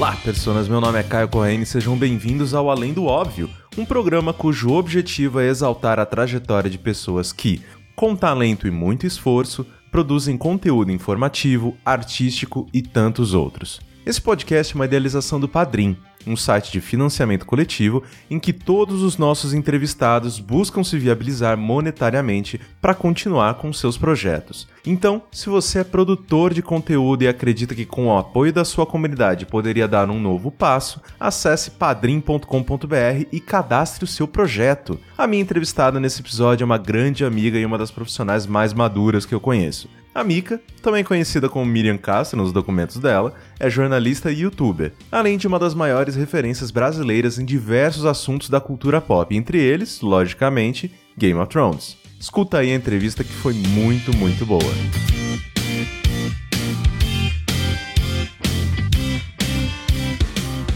Olá, pessoas! Meu nome é Caio Corrêa e sejam bem-vindos ao Além do Óbvio, um programa cujo objetivo é exaltar a trajetória de pessoas que, com talento e muito esforço, produzem conteúdo informativo, artístico e tantos outros. Esse podcast é uma idealização do Padrim, um site de financiamento coletivo em que todos os nossos entrevistados buscam se viabilizar monetariamente para continuar com seus projetos. Então, se você é produtor de conteúdo e acredita que com o apoio da sua comunidade poderia dar um novo passo, acesse padrim.com.br e cadastre o seu projeto. A minha entrevistada nesse episódio é uma grande amiga e uma das profissionais mais maduras que eu conheço. A Mika, também conhecida como Miriam Castro nos documentos dela, é jornalista e youtuber, além de uma das maiores referências brasileiras em diversos assuntos da cultura pop, entre eles, logicamente, Game of Thrones. Escuta aí a entrevista que foi muito, muito boa.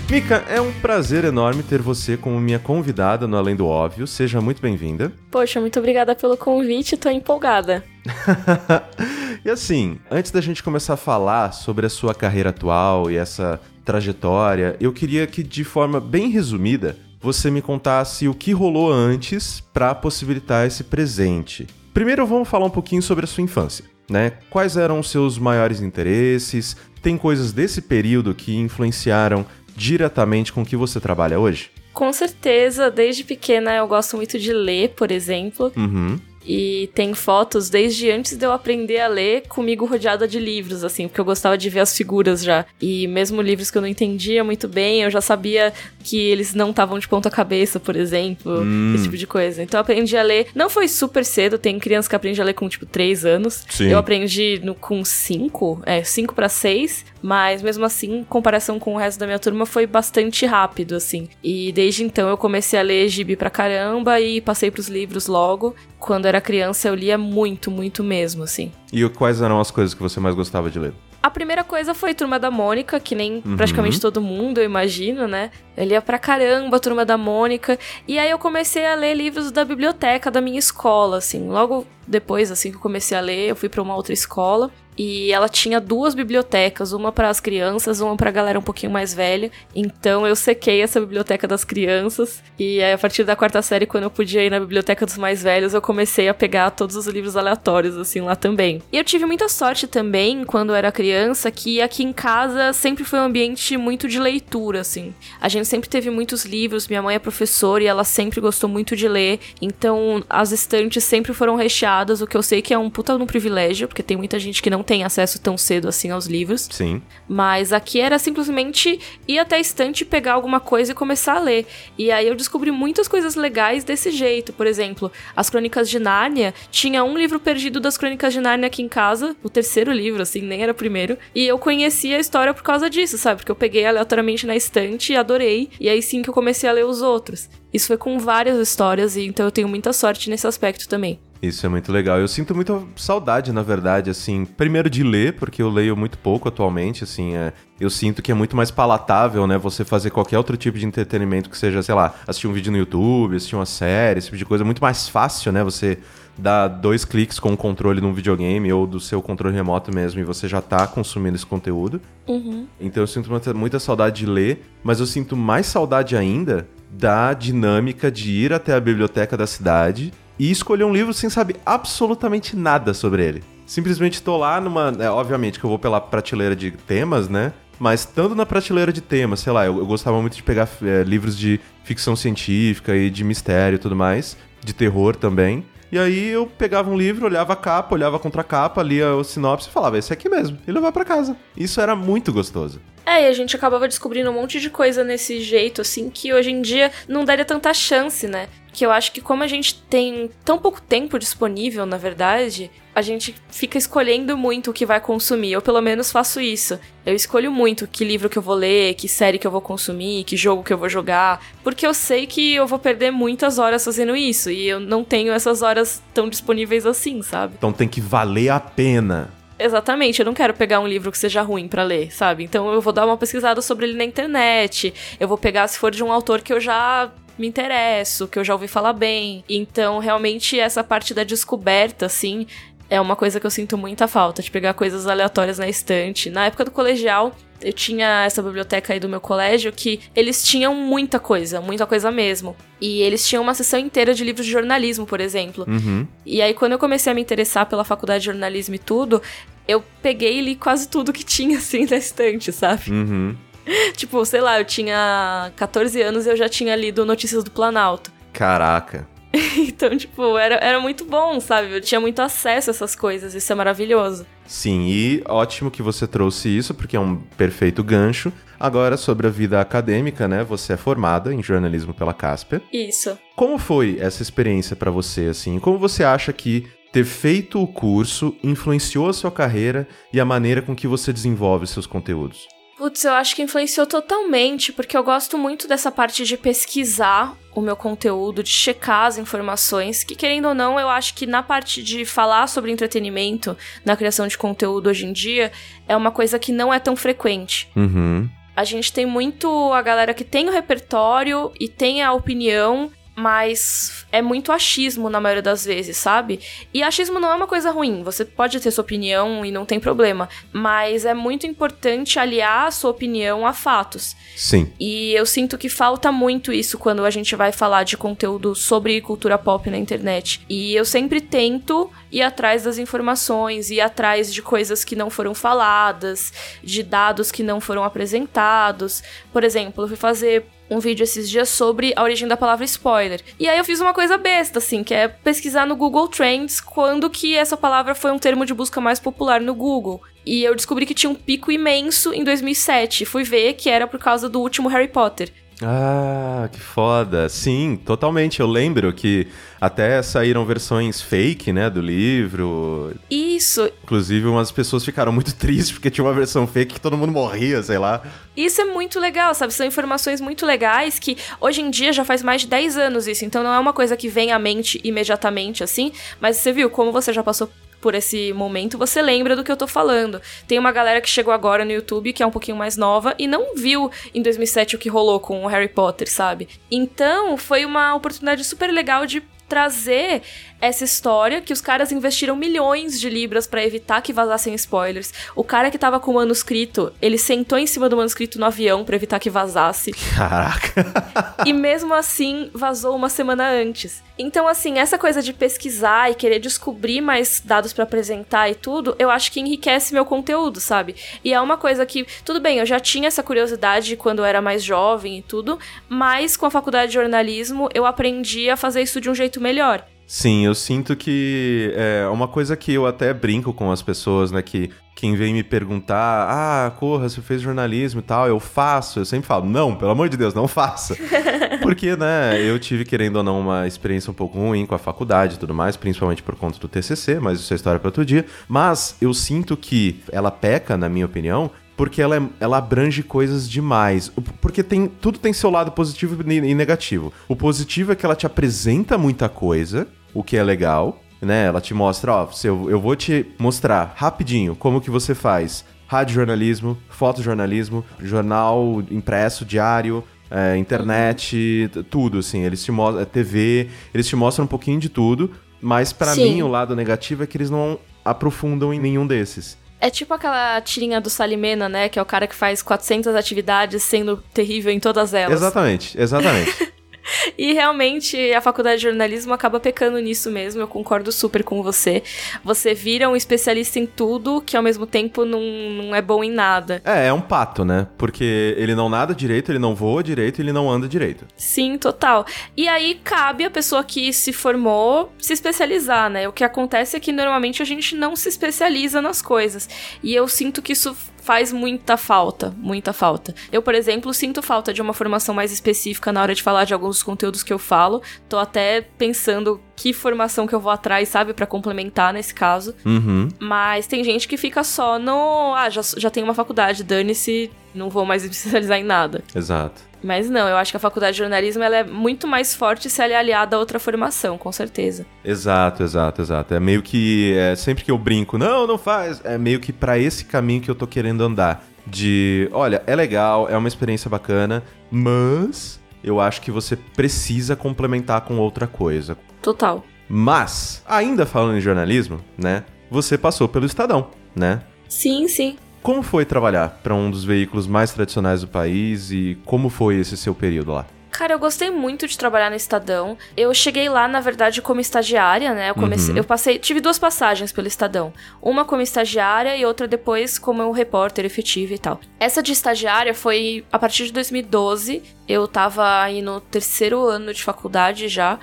Mika, é um prazer enorme ter você como minha convidada no Além do Óbvio. Seja muito bem-vinda. Poxa, muito obrigada pelo convite, tô empolgada. e assim, antes da gente começar a falar sobre a sua carreira atual e essa trajetória, eu queria que, de forma bem resumida, você me contasse o que rolou antes para possibilitar esse presente. Primeiro, vamos falar um pouquinho sobre a sua infância. Né? Quais eram os seus maiores interesses? Tem coisas desse período que influenciaram diretamente com o que você trabalha hoje? Com certeza, desde pequena eu gosto muito de ler, por exemplo. Uhum. E tem fotos desde antes de eu aprender a ler, comigo rodeada de livros, assim, porque eu gostava de ver as figuras já. E mesmo livros que eu não entendia muito bem, eu já sabia que eles não estavam de ponta cabeça, por exemplo, hum. esse tipo de coisa. Então eu aprendi a ler. Não foi super cedo, tem criança que aprende a ler com tipo 3 anos. Sim. Eu aprendi no, com 5, é, 5 para 6, mas mesmo assim, em comparação com o resto da minha turma, foi bastante rápido, assim. E desde então eu comecei a ler gibi pra caramba e passei pros livros logo. Quando era criança eu lia muito, muito mesmo, assim. E quais eram as coisas que você mais gostava de ler? A primeira coisa foi Turma da Mônica, que nem uhum. praticamente todo mundo, eu imagino, né? Eu lia pra caramba a Turma da Mônica. E aí eu comecei a ler livros da biblioteca da minha escola, assim. Logo depois, assim que eu comecei a ler, eu fui para uma outra escola e ela tinha duas bibliotecas, uma para as crianças, uma para a galera um pouquinho mais velha. Então eu sequei essa biblioteca das crianças e aí, a partir da quarta série, quando eu podia ir na biblioteca dos mais velhos, eu comecei a pegar todos os livros aleatórios assim lá também. E eu tive muita sorte também quando eu era criança que aqui em casa sempre foi um ambiente muito de leitura assim. A gente sempre teve muitos livros, minha mãe é professora e ela sempre gostou muito de ler, então as estantes sempre foram recheadas, o que eu sei que é um puta no privilégio, porque tem muita gente que não tem acesso tão cedo assim aos livros. Sim. Mas aqui era simplesmente ir até a estante, pegar alguma coisa e começar a ler. E aí eu descobri muitas coisas legais desse jeito. Por exemplo, as Crônicas de Nárnia. Tinha um livro perdido das Crônicas de Nárnia aqui em casa, o terceiro livro, assim, nem era o primeiro. E eu conheci a história por causa disso, sabe? Porque eu peguei aleatoriamente na estante e adorei. E aí sim que eu comecei a ler os outros. Isso foi com várias histórias, e então eu tenho muita sorte nesse aspecto também. Isso é muito legal. Eu sinto muita saudade, na verdade, assim, primeiro de ler, porque eu leio muito pouco atualmente, assim, é, eu sinto que é muito mais palatável, né, você fazer qualquer outro tipo de entretenimento que seja, sei lá, assistir um vídeo no YouTube, assistir uma série, esse tipo de coisa, é muito mais fácil, né, você dar dois cliques com o controle num videogame ou do seu controle remoto mesmo e você já tá consumindo esse conteúdo. Uhum. Então eu sinto muita, muita saudade de ler, mas eu sinto mais saudade ainda da dinâmica de ir até a biblioteca da cidade e escolher um livro sem saber absolutamente nada sobre ele. Simplesmente tô lá numa. É, obviamente que eu vou pela prateleira de temas, né? Mas tanto na prateleira de temas, sei lá, eu, eu gostava muito de pegar é, livros de ficção científica e de mistério e tudo mais, de terror também. E aí eu pegava um livro, olhava a capa, olhava contra a capa, lia o sinopse e falava, esse aqui mesmo, e levava para casa. Isso era muito gostoso. É, e a gente acabava descobrindo um monte de coisa nesse jeito, assim, que hoje em dia não daria tanta chance, né? Que eu acho que como a gente tem tão pouco tempo disponível, na verdade, a gente fica escolhendo muito o que vai consumir. Eu pelo menos faço isso. Eu escolho muito que livro que eu vou ler, que série que eu vou consumir, que jogo que eu vou jogar, porque eu sei que eu vou perder muitas horas fazendo isso e eu não tenho essas horas tão disponíveis assim, sabe? Então tem que valer a pena. Exatamente, eu não quero pegar um livro que seja ruim para ler, sabe? Então eu vou dar uma pesquisada sobre ele na internet. Eu vou pegar se for de um autor que eu já me interesso, que eu já ouvi falar bem. Então, realmente essa parte da descoberta assim, é uma coisa que eu sinto muita falta, de pegar coisas aleatórias na estante. Na época do colegial, eu tinha essa biblioteca aí do meu colégio que eles tinham muita coisa, muita coisa mesmo. E eles tinham uma sessão inteira de livros de jornalismo, por exemplo. Uhum. E aí, quando eu comecei a me interessar pela faculdade de jornalismo e tudo, eu peguei e li quase tudo que tinha, assim, na estante, sabe? Uhum. tipo, sei lá, eu tinha 14 anos e eu já tinha lido Notícias do Planalto. Caraca. então, tipo, era, era muito bom, sabe? Eu tinha muito acesso a essas coisas, isso é maravilhoso. Sim, e ótimo que você trouxe isso, porque é um perfeito gancho. Agora, sobre a vida acadêmica, né? Você é formada em jornalismo pela Casper. Isso. Como foi essa experiência para você, assim? Como você acha que ter feito o curso influenciou a sua carreira e a maneira com que você desenvolve seus conteúdos? Putz, eu acho que influenciou totalmente, porque eu gosto muito dessa parte de pesquisar o meu conteúdo, de checar as informações, que querendo ou não, eu acho que na parte de falar sobre entretenimento, na criação de conteúdo hoje em dia, é uma coisa que não é tão frequente. Uhum. A gente tem muito a galera que tem o repertório e tem a opinião, mas é muito achismo na maioria das vezes, sabe? E achismo não é uma coisa ruim, você pode ter sua opinião e não tem problema, mas é muito importante aliar a sua opinião a fatos. Sim. E eu sinto que falta muito isso quando a gente vai falar de conteúdo sobre cultura pop na internet. E eu sempre tento ir atrás das informações, ir atrás de coisas que não foram faladas, de dados que não foram apresentados. Por exemplo, eu fui fazer um vídeo esses dias sobre a origem da palavra spoiler. E aí eu fiz uma coisa besta, assim, que é pesquisar no Google Trends quando que essa palavra foi um termo de busca mais popular no Google. E eu descobri que tinha um pico imenso em 2007. Fui ver que era por causa do último Harry Potter. Ah, que foda. Sim, totalmente. Eu lembro que até saíram versões fake, né, do livro. Isso. Inclusive, umas pessoas ficaram muito tristes porque tinha uma versão fake que todo mundo morria, sei lá. Isso é muito legal, sabe? São informações muito legais que hoje em dia já faz mais de 10 anos isso. Então não é uma coisa que vem à mente imediatamente assim. Mas você viu como você já passou por esse momento, você lembra do que eu tô falando. Tem uma galera que chegou agora no YouTube, que é um pouquinho mais nova, e não viu em 2007 o que rolou com o Harry Potter, sabe? Então, foi uma oportunidade super legal de trazer essa história que os caras investiram milhões de libras para evitar que vazassem spoilers. O cara que tava com o manuscrito, ele sentou em cima do manuscrito no avião para evitar que vazasse. Caraca. e mesmo assim vazou uma semana antes. Então assim, essa coisa de pesquisar e querer descobrir mais dados para apresentar e tudo, eu acho que enriquece meu conteúdo, sabe? E é uma coisa que, tudo bem, eu já tinha essa curiosidade quando eu era mais jovem e tudo, mas com a faculdade de jornalismo eu aprendi a fazer isso de um jeito melhor. Sim, eu sinto que é uma coisa que eu até brinco com as pessoas, né? Que quem vem me perguntar, ah, Corra, você fez jornalismo e tal, eu faço. Eu sempre falo, não, pelo amor de Deus, não faça. Porque, né, eu tive, querendo ou não, uma experiência um pouco ruim com a faculdade e tudo mais, principalmente por conta do TCC, mas isso é história para outro dia. Mas eu sinto que ela peca, na minha opinião, porque ela, é, ela abrange coisas demais. Porque tem tudo tem seu lado positivo e negativo. O positivo é que ela te apresenta muita coisa, o que é legal, né? Ela te mostra, ó, eu, eu vou te mostrar rapidinho como que você faz rádio jornalismo, fotojornalismo, jornal impresso, diário, é, internet, tudo, assim. Eles te mostram, é, TV, eles te mostram um pouquinho de tudo, mas para mim o lado negativo é que eles não aprofundam em nenhum desses. É tipo aquela tirinha do Salimena, né? Que é o cara que faz 400 atividades sendo terrível em todas elas. Exatamente, exatamente. E realmente a faculdade de jornalismo acaba pecando nisso mesmo, eu concordo super com você. Você vira um especialista em tudo que ao mesmo tempo não, não é bom em nada. É, é um pato, né? Porque ele não nada direito, ele não voa direito, ele não anda direito. Sim, total. E aí cabe a pessoa que se formou se especializar, né? O que acontece é que normalmente a gente não se especializa nas coisas. E eu sinto que isso faz muita falta, muita falta. Eu, por exemplo, sinto falta de uma formação mais específica na hora de falar de alguns conteúdos que eu falo. Tô até pensando que formação que eu vou atrás, sabe, para complementar nesse caso. Uhum. Mas tem gente que fica só no. Ah, já, já tem uma faculdade, dane-se, não vou mais me especializar em nada. Exato. Mas não, eu acho que a faculdade de jornalismo ela é muito mais forte se ela é aliada a outra formação, com certeza. Exato, exato, exato. É meio que. É, sempre que eu brinco, não, não faz. É meio que para esse caminho que eu tô querendo andar. De, olha, é legal, é uma experiência bacana, mas eu acho que você precisa complementar com outra coisa. Total. Mas, ainda falando em jornalismo, né? Você passou pelo Estadão, né? Sim, sim. Como foi trabalhar para um dos veículos mais tradicionais do país e como foi esse seu período lá? Cara, eu gostei muito de trabalhar no Estadão. Eu cheguei lá, na verdade, como estagiária, né? Eu comecei, uhum. eu passei, tive duas passagens pelo Estadão. Uma como estagiária e outra depois como um repórter efetivo e tal. Essa de estagiária foi a partir de 2012. Eu tava aí no terceiro ano de faculdade já.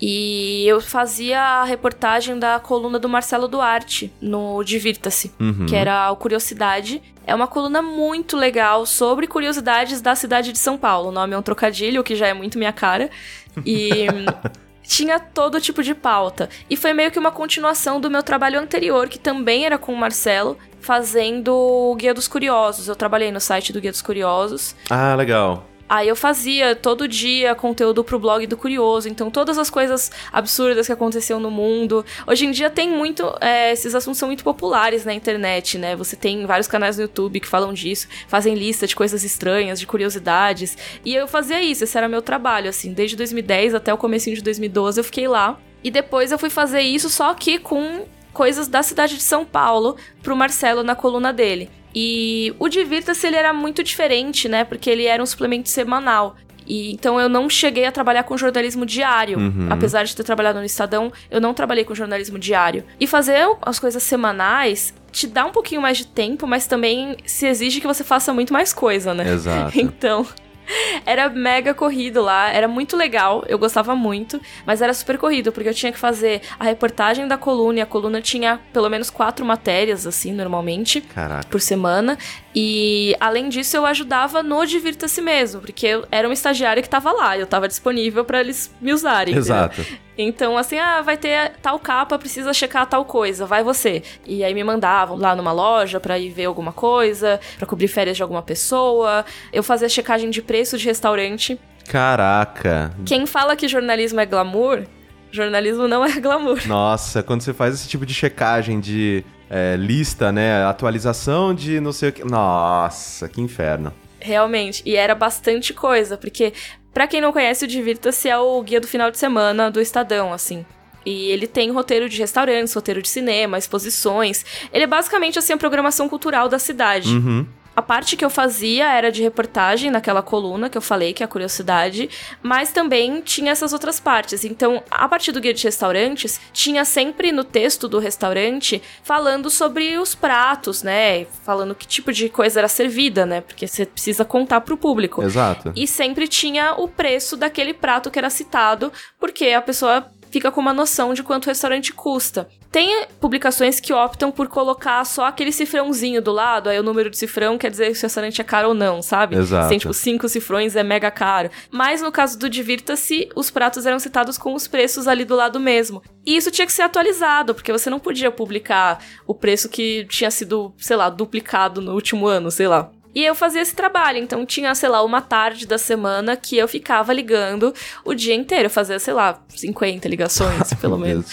E eu fazia a reportagem da coluna do Marcelo Duarte no Divirta-se, uhum. que era o Curiosidade. É uma coluna muito legal sobre curiosidades da cidade de São Paulo. O nome é um trocadilho, que já é muito minha cara. E tinha todo tipo de pauta. E foi meio que uma continuação do meu trabalho anterior, que também era com o Marcelo, fazendo o Guia dos Curiosos. Eu trabalhei no site do Guia dos Curiosos. Ah, legal. Aí eu fazia todo dia conteúdo pro blog do Curioso, então todas as coisas absurdas que aconteciam no mundo. Hoje em dia tem muito. É, esses assuntos são muito populares na internet, né? Você tem vários canais no YouTube que falam disso, fazem lista de coisas estranhas, de curiosidades. E eu fazia isso, esse era meu trabalho, assim. Desde 2010 até o começo de 2012 eu fiquei lá. E depois eu fui fazer isso só que com coisas da cidade de São Paulo pro Marcelo na coluna dele. E o Divirta-se ele era muito diferente, né? Porque ele era um suplemento semanal. E, então eu não cheguei a trabalhar com jornalismo diário. Uhum. Apesar de ter trabalhado no Estadão, eu não trabalhei com jornalismo diário. E fazer as coisas semanais te dá um pouquinho mais de tempo, mas também se exige que você faça muito mais coisa, né? Exato. Então, era mega corrido lá, era muito legal, eu gostava muito, mas era super corrido, porque eu tinha que fazer a reportagem da coluna, e a coluna tinha pelo menos quatro matérias, assim, normalmente, Caraca. por semana. E além disso, eu ajudava no Divirta-se mesmo, porque eu era uma estagiária que tava lá, eu tava disponível para eles me usarem. Exato. Entendeu? Então, assim, ah, vai ter tal capa, precisa checar tal coisa, vai você. E aí me mandavam lá numa loja para ir ver alguma coisa, para cobrir férias de alguma pessoa. Eu fazia checagem de preço de restaurante. Caraca. Quem fala que jornalismo é glamour, jornalismo não é glamour. Nossa, quando você faz esse tipo de checagem de é, lista, né? Atualização de não sei o que. Nossa, que inferno. Realmente. E era bastante coisa, porque, para quem não conhece, o Divirta-se é o guia do final de semana do Estadão, assim. E ele tem roteiro de restaurantes, roteiro de cinema, exposições. Ele é basicamente assim a programação cultural da cidade. Uhum. A parte que eu fazia era de reportagem naquela coluna que eu falei, que é a curiosidade, mas também tinha essas outras partes. Então, a partir do guia de restaurantes, tinha sempre no texto do restaurante falando sobre os pratos, né? Falando que tipo de coisa era servida, né? Porque você precisa contar pro público. Exato. E sempre tinha o preço daquele prato que era citado, porque a pessoa fica com uma noção de quanto o restaurante custa. Tem publicações que optam por colocar só aquele cifrãozinho do lado, aí o número de cifrão quer dizer se o restaurante é caro ou não, sabe? Exato. Tem tipo cinco cifrões é mega caro. Mas no caso do Divirta-se, os pratos eram citados com os preços ali do lado mesmo. E isso tinha que ser atualizado, porque você não podia publicar o preço que tinha sido, sei lá, duplicado no último ano, sei lá. E eu fazia esse trabalho, então tinha, sei lá, uma tarde da semana que eu ficava ligando o dia inteiro. Eu fazia, sei lá, 50 ligações, pelo menos.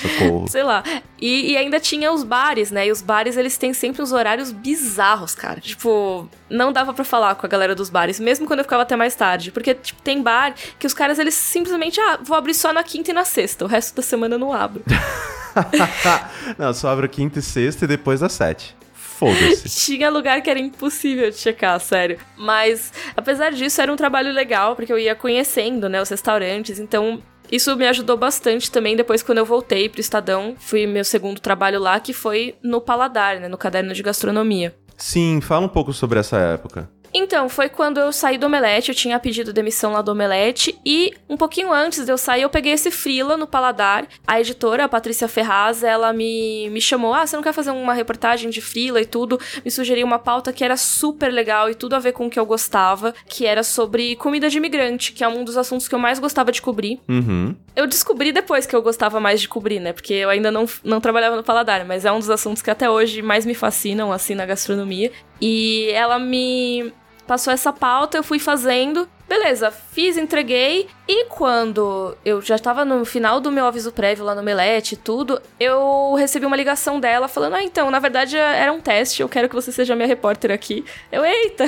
Sei lá. E, e, ainda tinha os bares, né? E os bares, eles têm sempre uns horários bizarros, cara. Tipo, não dava para falar com a galera dos bares, mesmo quando eu ficava até mais tarde. Porque, tipo, tem bar que os caras, eles simplesmente, ah, vou abrir só na quinta e na sexta. O resto da semana eu não abro. não, só abro quinta e sexta e depois às sete. Foda-se. Tinha lugar que era impossível de checar, sério. Mas, apesar disso, era um trabalho legal, porque eu ia conhecendo, né, os restaurantes. Então, isso me ajudou bastante também depois quando eu voltei pro Estadão. Fui meu segundo trabalho lá, que foi no Paladar, né, no caderno de gastronomia. Sim, fala um pouco sobre essa época. Então, foi quando eu saí do Omelete, eu tinha pedido demissão lá do Omelete, e um pouquinho antes de eu sair, eu peguei esse frila no Paladar. A editora, a Patrícia Ferraz, ela me, me chamou, ah, você não quer fazer uma reportagem de frila e tudo? Me sugeriu uma pauta que era super legal e tudo a ver com o que eu gostava, que era sobre comida de imigrante, que é um dos assuntos que eu mais gostava de cobrir. Uhum. Eu descobri depois que eu gostava mais de cobrir, né? Porque eu ainda não, não trabalhava no Paladar, mas é um dos assuntos que até hoje mais me fascinam, assim, na gastronomia. E ela me passou essa pauta, eu fui fazendo. Beleza, fiz, entreguei. E quando eu já estava no final do meu aviso prévio lá no Melete e tudo, eu recebi uma ligação dela falando: Ah, então, na verdade era um teste, eu quero que você seja minha repórter aqui. Eu, eita!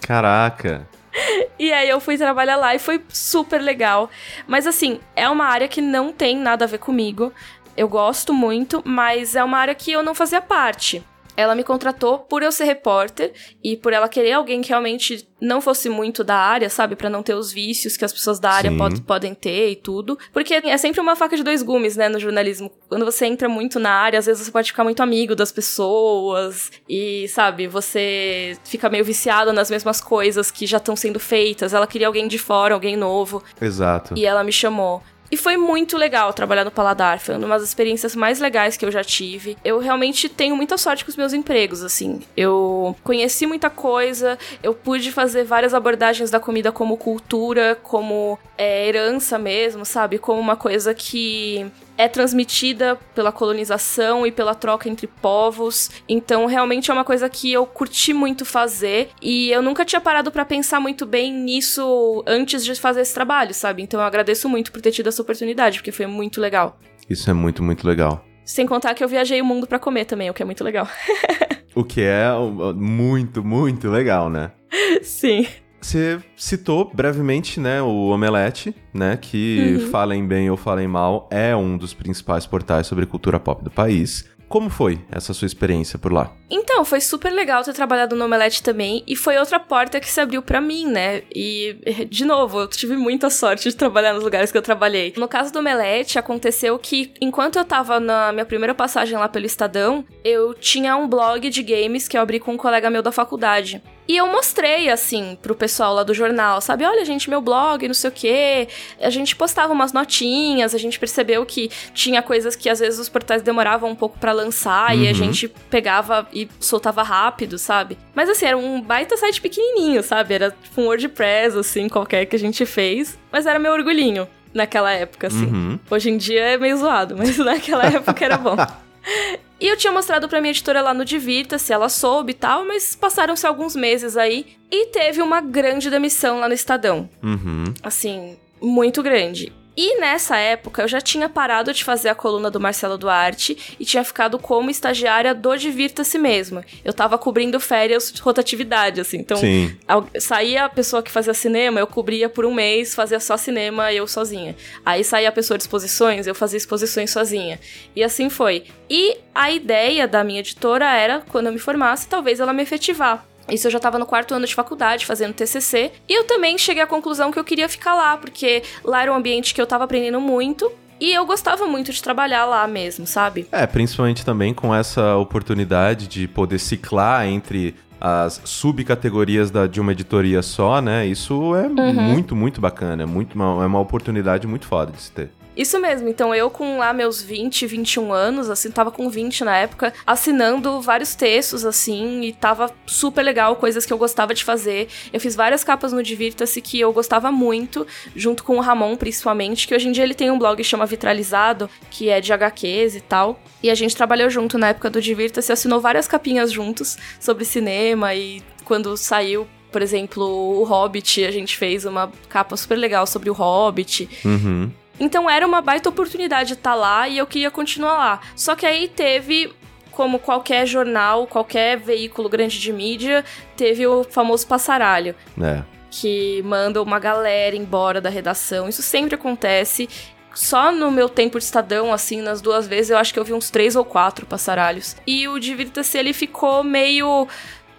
Caraca! E aí eu fui trabalhar lá e foi super legal. Mas assim, é uma área que não tem nada a ver comigo. Eu gosto muito, mas é uma área que eu não fazia parte. Ela me contratou por eu ser repórter e por ela querer alguém que realmente não fosse muito da área, sabe? para não ter os vícios que as pessoas da área pod podem ter e tudo. Porque é sempre uma faca de dois gumes, né, no jornalismo. Quando você entra muito na área, às vezes você pode ficar muito amigo das pessoas e, sabe, você fica meio viciado nas mesmas coisas que já estão sendo feitas. Ela queria alguém de fora, alguém novo. Exato. E ela me chamou. E foi muito legal trabalhar no Paladar, foi uma das experiências mais legais que eu já tive. Eu realmente tenho muita sorte com os meus empregos, assim. Eu conheci muita coisa, eu pude fazer várias abordagens da comida como cultura, como é, herança mesmo, sabe? Como uma coisa que é transmitida pela colonização e pela troca entre povos. Então, realmente é uma coisa que eu curti muito fazer e eu nunca tinha parado para pensar muito bem nisso antes de fazer esse trabalho, sabe? Então, eu agradeço muito por ter tido essa oportunidade, porque foi muito legal. Isso é muito, muito legal. Sem contar que eu viajei o mundo para comer também, o que é muito legal. o que é muito, muito legal, né? Sim. Você citou brevemente, né, o Omelete, né, que uhum. falem bem ou falem mal, é um dos principais portais sobre cultura pop do país. Como foi essa sua experiência por lá? Então, foi super legal ter trabalhado no Omelete também, e foi outra porta que se abriu para mim, né? E, de novo, eu tive muita sorte de trabalhar nos lugares que eu trabalhei. No caso do Omelete, aconteceu que, enquanto eu tava na minha primeira passagem lá pelo Estadão, eu tinha um blog de games que eu abri com um colega meu da faculdade. E eu mostrei, assim, pro pessoal lá do jornal, sabe? Olha, gente, meu blog, não sei o quê. A gente postava umas notinhas, a gente percebeu que tinha coisas que às vezes os portais demoravam um pouco para lançar uhum. e a uhum. gente pegava e soltava rápido, sabe? Mas assim, era um baita site pequenininho, sabe? Era tipo um WordPress, assim, qualquer que a gente fez. Mas era meu orgulhinho naquela época, assim. Uhum. Hoje em dia é meio zoado, mas naquela época era bom. E eu tinha mostrado pra minha editora lá no Divirta-se, ela soube e tal, mas passaram-se alguns meses aí e teve uma grande demissão lá no Estadão. Uhum. Assim, muito grande. E nessa época eu já tinha parado de fazer a coluna do Marcelo Duarte e tinha ficado como estagiária do Divirta-se mesmo. Eu tava cobrindo férias de rotatividade, assim. Então, Sim. saía a pessoa que fazia cinema, eu cobria por um mês, fazia só cinema eu sozinha. Aí saía a pessoa de exposições, eu fazia exposições sozinha. E assim foi. E a ideia da minha editora era, quando eu me formasse, talvez ela me efetivar. Isso eu já estava no quarto ano de faculdade, fazendo TCC. E eu também cheguei à conclusão que eu queria ficar lá, porque lá era um ambiente que eu estava aprendendo muito. E eu gostava muito de trabalhar lá mesmo, sabe? É, principalmente também com essa oportunidade de poder ciclar entre as subcategorias da, de uma editoria só, né? Isso é uhum. muito, muito bacana. É, muito, é uma oportunidade muito foda de se ter. Isso mesmo, então eu com lá meus 20, 21 anos, assim, tava com 20 na época, assinando vários textos, assim, e tava super legal, coisas que eu gostava de fazer. Eu fiz várias capas no Divirta-se que eu gostava muito, junto com o Ramon, principalmente, que hoje em dia ele tem um blog que chama Vitralizado, que é de HQs e tal. E a gente trabalhou junto na época do Divirta-se, assinou várias capinhas juntos sobre cinema e quando saiu por exemplo, o Hobbit, a gente fez uma capa super legal sobre o Hobbit. Uhum. Então era uma baita oportunidade estar tá lá e eu queria continuar lá. Só que aí teve como qualquer jornal, qualquer veículo grande de mídia, teve o famoso passaralho. É. Que manda uma galera embora da redação. Isso sempre acontece. Só no meu tempo de Estadão, assim, nas duas vezes, eu acho que eu vi uns três ou quatro passaralhos. E o Divirta-se, ele ficou meio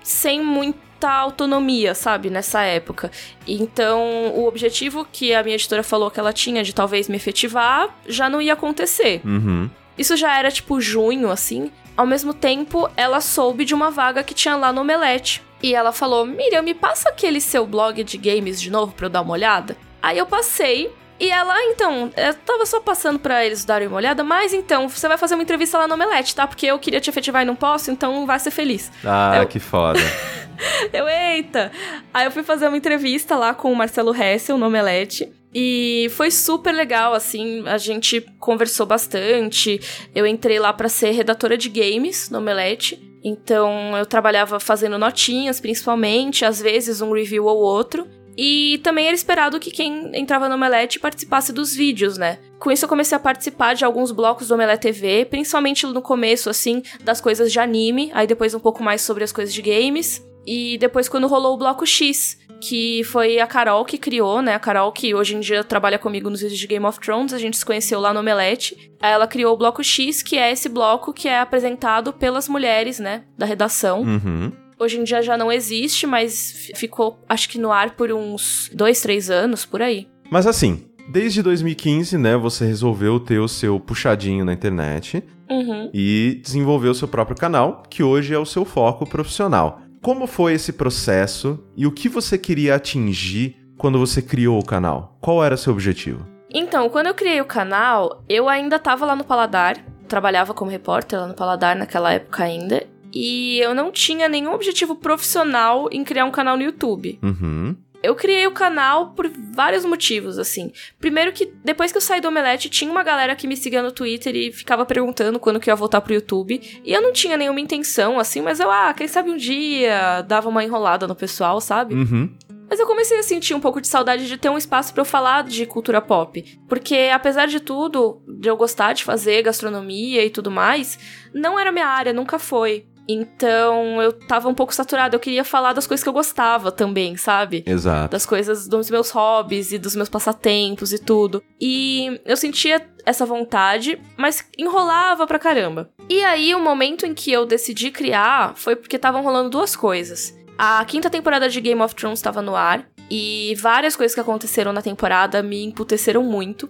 sem muito muita autonomia, sabe, nessa época. Então, o objetivo que a minha editora falou que ela tinha de talvez me efetivar já não ia acontecer. Uhum. Isso já era tipo junho, assim. Ao mesmo tempo, ela soube de uma vaga que tinha lá no Omelete. E ela falou: Miriam, me passa aquele seu blog de games de novo pra eu dar uma olhada. Aí eu passei, e ela, então, eu tava só passando para eles darem uma olhada, mas então, você vai fazer uma entrevista lá no Omelete, tá? Porque eu queria te efetivar e não posso, então vai ser feliz. Ah, eu... que foda. eu, eita! Aí eu fui fazer uma entrevista lá com o Marcelo Hessel no Omelete. E foi super legal, assim, a gente conversou bastante. Eu entrei lá para ser redatora de games no Omelete. Então eu trabalhava fazendo notinhas, principalmente, às vezes um review ou outro. E também era esperado que quem entrava no Omelete participasse dos vídeos, né? Com isso eu comecei a participar de alguns blocos do Omelete TV, principalmente no começo, assim, das coisas de anime, aí depois um pouco mais sobre as coisas de games. E depois quando rolou o bloco X, que foi a Carol que criou, né? A Carol que hoje em dia trabalha comigo nos vídeos de Game of Thrones, a gente se conheceu lá no Omelete. Ela criou o Bloco X, que é esse bloco que é apresentado pelas mulheres, né, da redação. Uhum. Hoje em dia já não existe, mas ficou, acho que no ar por uns dois, três anos, por aí. Mas assim, desde 2015, né, você resolveu ter o seu puxadinho na internet uhum. e desenvolveu o seu próprio canal, que hoje é o seu foco profissional. Como foi esse processo e o que você queria atingir quando você criou o canal? Qual era seu objetivo? Então, quando eu criei o canal, eu ainda estava lá no Paladar, trabalhava como repórter lá no Paladar naquela época ainda, e eu não tinha nenhum objetivo profissional em criar um canal no YouTube. Uhum. Eu criei o canal por vários motivos, assim. Primeiro que depois que eu saí do Omelete, tinha uma galera que me seguia no Twitter e ficava perguntando quando que eu ia voltar pro YouTube. E eu não tinha nenhuma intenção, assim, mas eu, ah, quem sabe um dia, dava uma enrolada no pessoal, sabe? Uhum. Mas eu comecei a sentir um pouco de saudade de ter um espaço para eu falar de cultura pop. Porque, apesar de tudo, de eu gostar de fazer gastronomia e tudo mais, não era minha área, nunca foi. Então eu tava um pouco saturada. Eu queria falar das coisas que eu gostava também, sabe? Exato. Das coisas dos meus hobbies e dos meus passatempos e tudo. E eu sentia essa vontade, mas enrolava pra caramba. E aí o momento em que eu decidi criar foi porque estavam rolando duas coisas. A quinta temporada de Game of Thrones estava no ar. E várias coisas que aconteceram na temporada me emputeceram muito.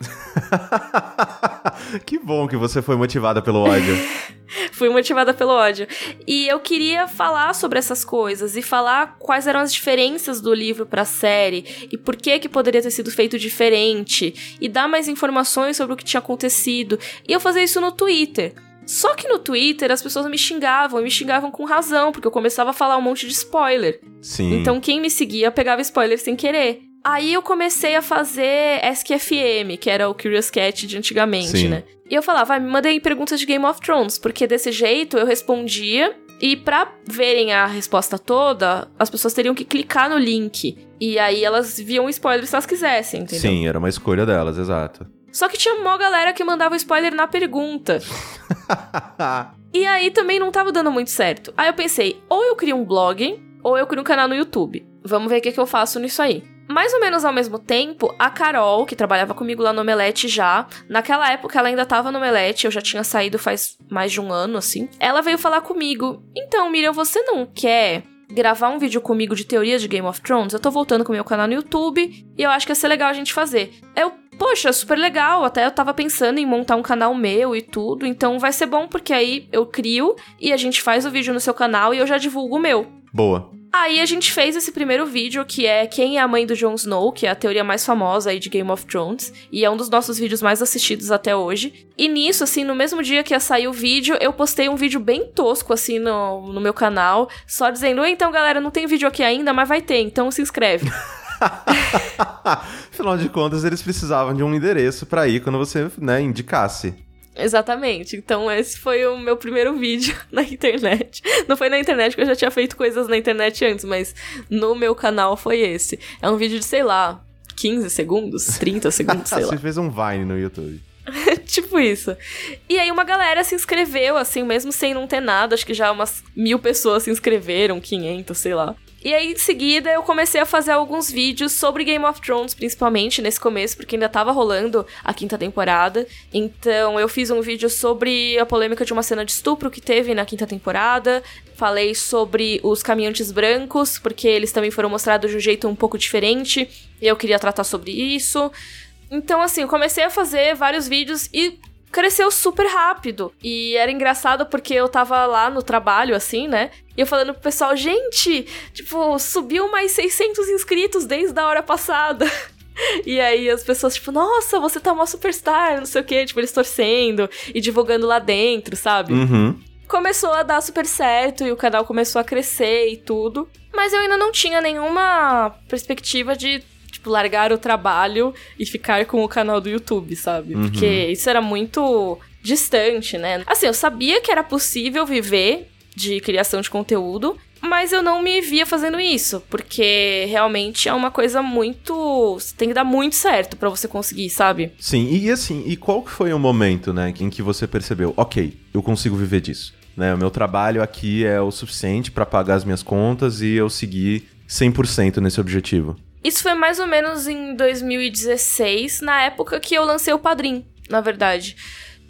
que bom que você foi motivada pelo ódio. Fui motivada pelo ódio. E eu queria falar sobre essas coisas e falar quais eram as diferenças do livro para a série e por que que poderia ter sido feito diferente e dar mais informações sobre o que tinha acontecido. E eu fazer isso no Twitter. Só que no Twitter as pessoas me xingavam, e me xingavam com razão, porque eu começava a falar um monte de spoiler. Sim. Então quem me seguia pegava spoiler sem querer. Aí eu comecei a fazer SQFM, que era o Curious Cat de antigamente, Sim. né? E eu falava, ah, me mandei perguntas de Game of Thrones, porque desse jeito eu respondia e pra verem a resposta toda, as pessoas teriam que clicar no link. E aí elas viam o spoiler se elas quisessem, entendeu? Sim, era uma escolha delas, exato. Só que tinha mó galera que mandava spoiler na pergunta. e aí também não tava dando muito certo. Aí eu pensei, ou eu crio um blog, ou eu crio um canal no YouTube. Vamos ver o que, que eu faço nisso aí. Mais ou menos ao mesmo tempo, a Carol, que trabalhava comigo lá no Omelete já, naquela época ela ainda tava no Omelete, eu já tinha saído faz mais de um ano, assim. Ela veio falar comigo: Então, Miriam, você não quer gravar um vídeo comigo de teorias de Game of Thrones? Eu tô voltando com o meu canal no YouTube e eu acho que ia ser legal a gente fazer. Eu, poxa, super legal. Até eu tava pensando em montar um canal meu e tudo, então vai ser bom porque aí eu crio e a gente faz o vídeo no seu canal e eu já divulgo o meu. Boa. Aí a gente fez esse primeiro vídeo, que é Quem é a Mãe do Jon Snow, que é a teoria mais famosa aí de Game of Thrones, e é um dos nossos vídeos mais assistidos até hoje. E nisso, assim, no mesmo dia que ia sair o vídeo, eu postei um vídeo bem tosco, assim, no, no meu canal, só dizendo, então galera, não tem vídeo aqui ainda, mas vai ter, então se inscreve. Afinal de contas, eles precisavam de um endereço para ir quando você, né, indicasse. Exatamente. Então, esse foi o meu primeiro vídeo na internet. Não foi na internet, porque eu já tinha feito coisas na internet antes, mas no meu canal foi esse. É um vídeo de, sei lá, 15 segundos, 30 segundos, sei lá. Você fez um Vine no YouTube. tipo isso. E aí uma galera se inscreveu, assim, mesmo sem não ter nada. Acho que já umas mil pessoas se inscreveram, 500, sei lá. E aí, em seguida, eu comecei a fazer alguns vídeos sobre Game of Thrones, principalmente nesse começo, porque ainda tava rolando a quinta temporada. Então, eu fiz um vídeo sobre a polêmica de uma cena de estupro que teve na quinta temporada. Falei sobre os caminhantes brancos, porque eles também foram mostrados de um jeito um pouco diferente. E eu queria tratar sobre isso. Então, assim, eu comecei a fazer vários vídeos e cresceu super rápido. E era engraçado porque eu tava lá no trabalho, assim, né? E eu falando pro pessoal, gente, tipo, subiu mais 600 inscritos desde a hora passada. E aí as pessoas, tipo, nossa, você tá uma superstar, não sei o quê, tipo, eles torcendo e divulgando lá dentro, sabe? Uhum. Começou a dar super certo e o canal começou a crescer e tudo. Mas eu ainda não tinha nenhuma perspectiva de tipo, largar o trabalho e ficar com o canal do YouTube, sabe? Uhum. Porque isso era muito distante, né? Assim, eu sabia que era possível viver de criação de conteúdo, mas eu não me via fazendo isso, porque realmente é uma coisa muito. Tem que dar muito certo para você conseguir, sabe? Sim, e assim, e qual que foi o momento, né, em que você percebeu, ok, eu consigo viver disso? Né, o meu trabalho aqui é o suficiente para pagar as minhas contas e eu seguir 100% nesse objetivo? Isso foi mais ou menos em 2016, na época que eu lancei o Padrim, na verdade.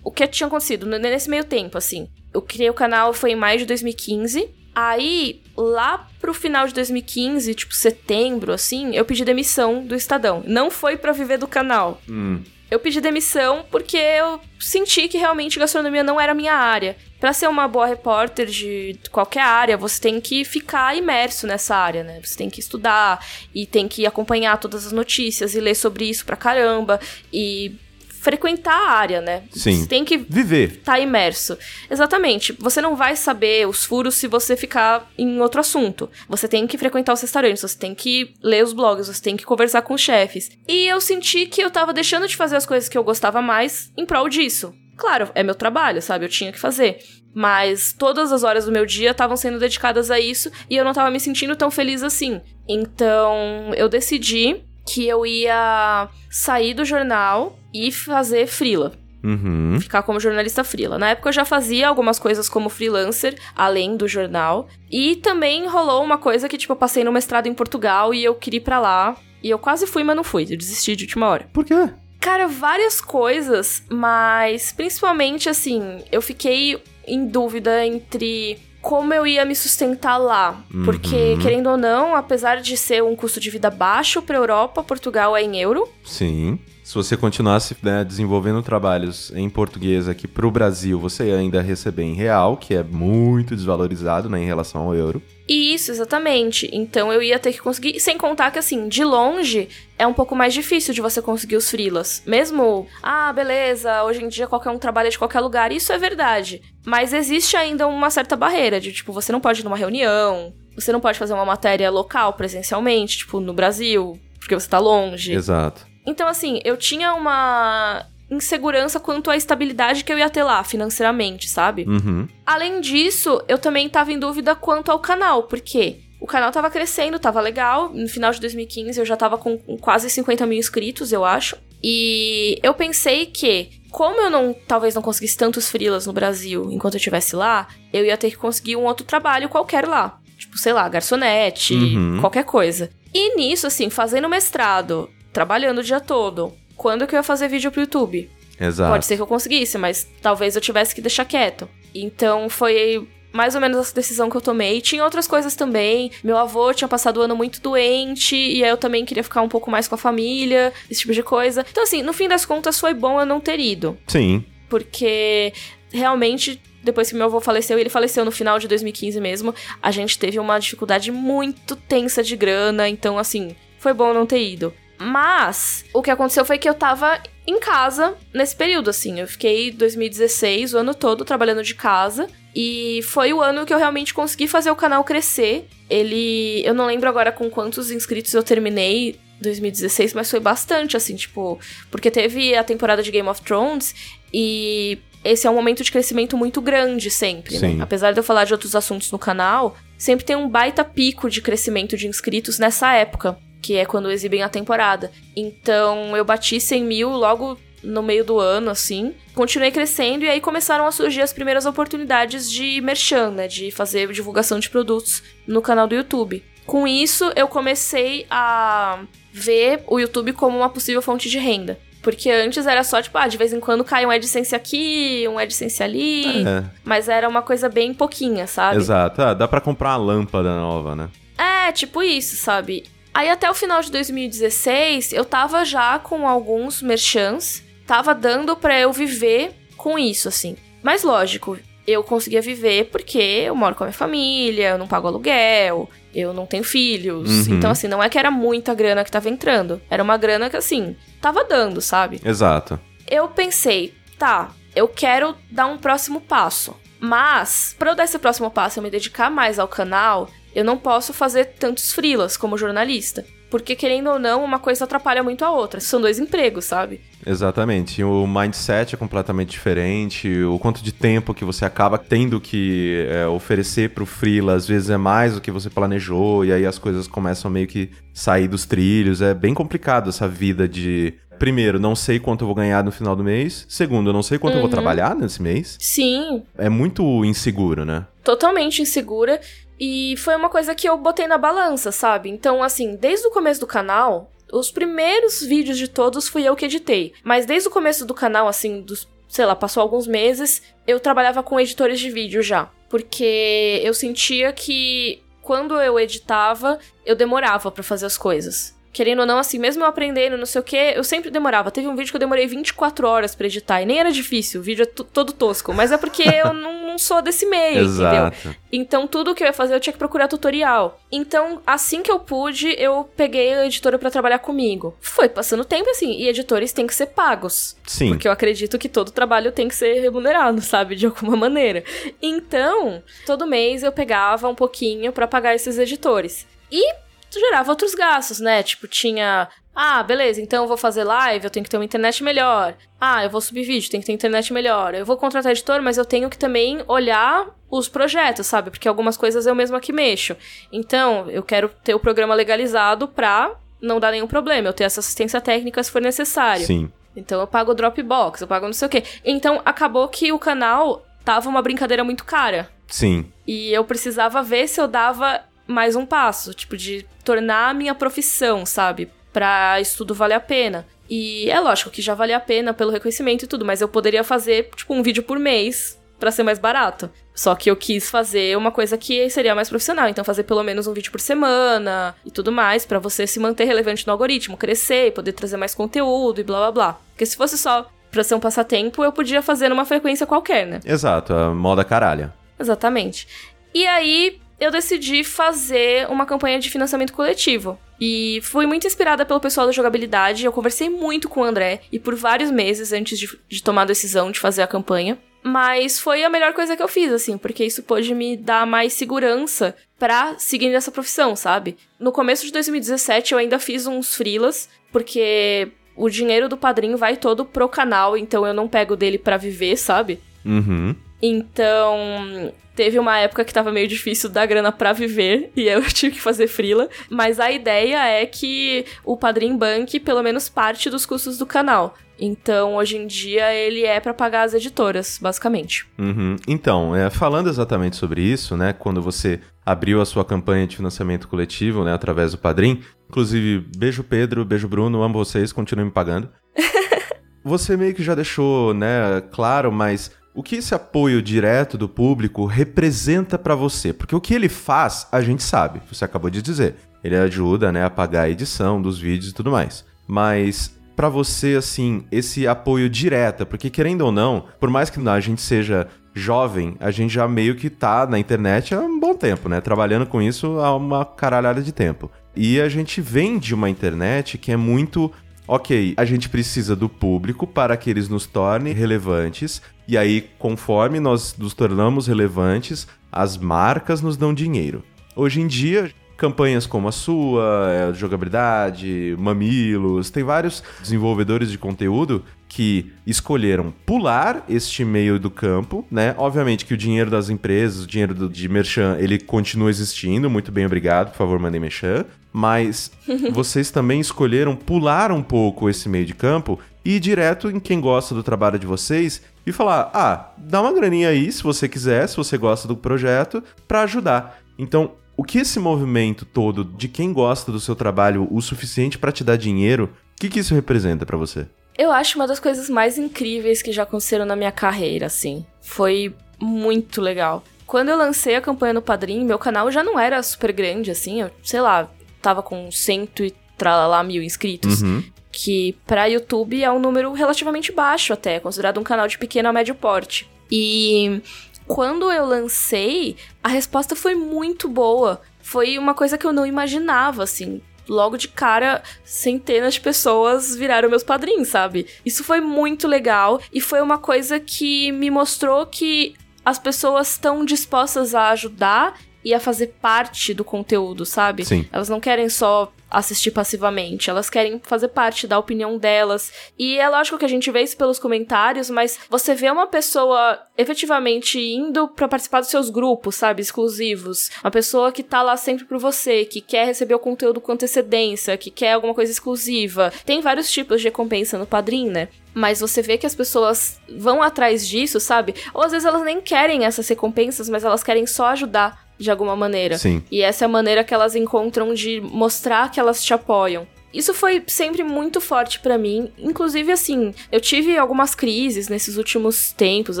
O que tinha acontecido nesse meio tempo, assim. Eu criei o canal foi em maio de 2015. Aí, lá pro final de 2015, tipo setembro, assim, eu pedi demissão do Estadão. Não foi para viver do canal. Hum. Eu pedi demissão porque eu senti que realmente gastronomia não era a minha área. Para ser uma boa repórter de qualquer área, você tem que ficar imerso nessa área, né? Você tem que estudar e tem que acompanhar todas as notícias e ler sobre isso pra caramba e frequentar a área, né? Sim. Você tem que viver. Tá imerso. Exatamente. Você não vai saber os furos se você ficar em outro assunto. Você tem que frequentar os restaurantes, você tem que ler os blogs, você tem que conversar com os chefes. E eu senti que eu tava deixando de fazer as coisas que eu gostava mais em prol disso. Claro, é meu trabalho, sabe? Eu tinha que fazer. Mas todas as horas do meu dia estavam sendo dedicadas a isso e eu não tava me sentindo tão feliz assim. Então, eu decidi que eu ia sair do jornal e fazer frila. Uhum. Ficar como jornalista frila. Na época eu já fazia algumas coisas como freelancer, além do jornal. E também rolou uma coisa que, tipo, eu passei no mestrado em Portugal e eu queria ir pra lá. E eu quase fui, mas não fui. Eu desisti de última hora. Por quê? Cara, várias coisas, mas principalmente assim, eu fiquei em dúvida entre como eu ia me sustentar lá. Uhum. Porque, querendo ou não, apesar de ser um custo de vida baixo para Europa, Portugal é em euro. Sim. Se você continuasse né, desenvolvendo trabalhos em português aqui pro Brasil, você ia ainda receber em real, que é muito desvalorizado né, em relação ao euro. Isso, exatamente. Então eu ia ter que conseguir. Sem contar que, assim, de longe é um pouco mais difícil de você conseguir os frilas. Mesmo, ah, beleza, hoje em dia qualquer um trabalha de qualquer lugar, isso é verdade. Mas existe ainda uma certa barreira de, tipo, você não pode ir numa reunião, você não pode fazer uma matéria local presencialmente, tipo, no Brasil, porque você tá longe. Exato. Então, assim, eu tinha uma insegurança quanto à estabilidade que eu ia ter lá financeiramente, sabe? Uhum. Além disso, eu também tava em dúvida quanto ao canal, porque o canal tava crescendo, tava legal. No final de 2015 eu já tava com quase 50 mil inscritos, eu acho. E eu pensei que, como eu não talvez não conseguisse tantos freelas no Brasil enquanto eu estivesse lá, eu ia ter que conseguir um outro trabalho qualquer lá. Tipo, sei lá, garçonete, Uhum. qualquer coisa. E nisso, assim, fazendo mestrado, trabalhando o dia todo, quando que eu ia fazer vídeo pro YouTube? Exato. Pode ser que eu conseguisse, mas talvez eu tivesse que deixar quieto. Então foi mais ou menos essa decisão que eu tomei. Tinha outras coisas também. Meu avô tinha passado o ano muito doente, e aí eu também queria ficar um pouco mais com a família, esse tipo de coisa. Então, assim, no fim das contas, foi bom eu não ter ido. Sim. Porque realmente. Depois que meu avô faleceu, e ele faleceu no final de 2015 mesmo, a gente teve uma dificuldade muito tensa de grana, então assim, foi bom não ter ido. Mas o que aconteceu foi que eu tava em casa nesse período, assim. Eu fiquei 2016, o ano todo, trabalhando de casa. E foi o ano que eu realmente consegui fazer o canal crescer. Ele. Eu não lembro agora com quantos inscritos eu terminei 2016, mas foi bastante, assim, tipo. Porque teve a temporada de Game of Thrones e. Esse é um momento de crescimento muito grande sempre, Sim. né? Apesar de eu falar de outros assuntos no canal, sempre tem um baita pico de crescimento de inscritos nessa época que é quando exibem a temporada. Então eu bati 100 mil logo no meio do ano, assim. Continuei crescendo e aí começaram a surgir as primeiras oportunidades de merchan, né? De fazer divulgação de produtos no canal do YouTube. Com isso, eu comecei a ver o YouTube como uma possível fonte de renda. Porque antes era só, tipo, ah, de vez em quando cai um AdSense aqui, um AdSense ali. É, Mas era uma coisa bem pouquinha, sabe? exato. Ah, dá pra comprar uma lâmpada nova, né? É, tipo isso, sabe? Aí até o final de 2016, eu tava já com alguns merchants, tava dando pra eu viver com isso, assim. Mas lógico, eu conseguia viver porque eu moro com a minha família, eu não pago aluguel, eu não tenho filhos. Uhum. Então, assim, não é que era muita grana que tava entrando. Era uma grana que, assim, tava dando, sabe? Exato. eu pensei, tá, eu quero dar um próximo passo. Mas, pra eu dar esse próximo passo e me dedicar mais ao canal, eu não posso fazer tantos frilas como jornalista. Porque, querendo ou não, uma coisa atrapalha muito a outra. São dois empregos, sabe? Exatamente. O mindset é completamente diferente. O quanto de tempo que você acaba tendo que é, oferecer pro freela, às vezes é mais do que você planejou, e aí as coisas começam a meio que sair dos trilhos. É bem complicado essa vida de. Primeiro, não sei quanto eu vou ganhar no final do mês. Segundo, eu não sei quanto eu vou trabalhar nesse mês. Sim, É muito inseguro, né? totalmente insegura. E foi uma coisa que eu botei na balança, sabe? Então, assim, desde o começo do canal, os primeiros vídeos de todos fui eu que editei. Mas desde o começo do canal, assim, dos, sei lá, passou alguns meses, eu trabalhava com editores de vídeo já. Porque eu sentia que quando eu editava, eu demorava para fazer as coisas querendo ou não, assim, mesmo eu aprendendo, não sei o que, eu sempre demorava. Teve um vídeo que eu demorei 24 horas para editar e nem era difícil, o vídeo é todo tosco, mas é porque eu não, não, sou desse meio, Exato. entendeu? Então tudo que eu ia fazer eu tinha que procurar tutorial. Então, assim que eu pude, eu peguei a editora para trabalhar comigo. Foi passando tempo assim, e editores têm que ser pagos. Sim. Porque eu acredito que todo trabalho tem que ser remunerado, sabe, de alguma maneira. Então, todo mês eu pegava um pouquinho para pagar esses editores. E gerava outros gastos, né? Tipo, tinha. Ah, beleza, então eu vou fazer live, eu tenho que ter uma internet melhor. Ah, eu vou subir vídeo, tem que ter internet melhor. Eu vou contratar editor, mas eu tenho que também olhar os projetos, sabe? Porque algumas coisas eu mesma que mexo. Então, eu quero ter o programa legalizado pra não dar nenhum problema, eu ter essa assistência técnica se for necessário. Sim. Então eu pago o Dropbox, eu pago não sei o quê. Então acabou que o canal tava uma brincadeira muito cara. Sim. E eu precisava ver se eu dava mais um passo, tipo, de tornar a minha profissão, sabe? Pra estudo valer a pena. E é lógico que já vale a pena pelo reconhecimento e tudo, mas eu poderia fazer, tipo, um vídeo por mês para ser mais barato. Só que eu quis fazer uma coisa que seria mais profissional, então fazer pelo menos um vídeo por semana e tudo mais, para você se manter relevante no algoritmo, crescer, poder trazer mais conteúdo e blá blá blá. Porque se fosse só pra ser um passatempo, eu podia fazer numa frequência qualquer, né? Exato, a moda caralha. Exatamente. E aí, eu decidi fazer uma campanha de financiamento coletivo. E fui muito inspirada pelo pessoal da jogabilidade. Eu conversei muito com o André e por vários meses antes de, de tomar a decisão de fazer a campanha. Mas foi a melhor coisa que eu fiz, assim, porque isso pôde me dar mais segurança pra seguir nessa profissão, sabe? No começo de 2017 eu ainda fiz uns freelas, porque o dinheiro do padrinho vai todo pro canal, então eu não pego dele para viver, sabe? Uhum. Então, teve uma época que tava meio difícil dar grana para viver e eu tive que fazer frila, mas a ideia é que o Padrim banque pelo menos parte dos custos do canal. Então, hoje em dia, ele é para pagar as editoras, basicamente. Uhum. Então, é, falando exatamente sobre isso, né, quando você abriu a sua campanha de financiamento coletivo, né, através do Padrim, inclusive, beijo Pedro, beijo Bruno, amo vocês, continuem me pagando. você meio que já deixou, né, claro, mas o que esse apoio direto do público representa para você? Porque o que ele faz, a gente sabe, você acabou de dizer. Ele ajuda, né, a pagar a edição dos vídeos e tudo mais. Mas para você assim, esse apoio direto, porque querendo ou não, por mais que a gente seja jovem, a gente já meio que tá na internet há um bom tempo, né? Trabalhando com isso há uma caralhada de tempo. E a gente vem de uma internet que é muito ok, a gente precisa do público para que eles nos tornem relevantes, e aí, conforme nós nos tornamos relevantes, as marcas nos dão dinheiro. Hoje em dia, campanhas como a sua, é, jogabilidade, mamilos, tem vários desenvolvedores de conteúdo que escolheram pular este meio do campo, né? Obviamente que o dinheiro das empresas, o dinheiro do, de merchan, ele continua existindo, muito bem, obrigado, por favor, mandem merchan, mas vocês também escolheram pular um pouco esse meio de campo e ir direto em quem gosta do trabalho de vocês e falar: "Ah, dá uma graninha aí se você quiser, se você gosta do projeto, para ajudar". Então, o que esse movimento todo de quem gosta do seu trabalho o suficiente para te dar dinheiro, o que, que isso representa para você? Eu acho uma das coisas mais incríveis que já aconteceram na minha carreira, assim. Foi muito legal. Quando eu lancei a campanha no Padrim, meu canal já não era super grande, assim. Eu, sei lá, tava com cento e tralala mil inscritos. Uhum. Que pra YouTube é um número relativamente baixo até, considerado um canal de pequeno a médio porte. E quando eu lancei, a resposta foi muito boa. Foi uma coisa que eu não imaginava, assim. Logo de cara, centenas de pessoas viraram meus padrinhos, sabe? Isso foi muito legal e foi uma coisa que me mostrou que as pessoas estão dispostas a ajudar e a fazer parte do conteúdo, sabe? Sim. Elas não querem só assistir passivamente, elas querem fazer parte da opinião delas. E é lógico que a gente vê isso pelos comentários, mas você vê uma pessoa efetivamente indo para participar dos seus grupos, sabe, exclusivos, uma pessoa que tá lá sempre por você, que quer receber o conteúdo com antecedência, que quer alguma coisa exclusiva. Tem vários tipos de recompensa no Padrim, né? Mas você vê que as pessoas vão atrás disso, sabe? Ou às vezes elas nem querem essas recompensas, mas elas querem só ajudar de alguma maneira. Sim. E essa é a maneira que elas encontram de mostrar que elas te apoiam. Isso foi sempre muito forte para mim. Inclusive, assim, eu tive algumas crises nesses últimos tempos.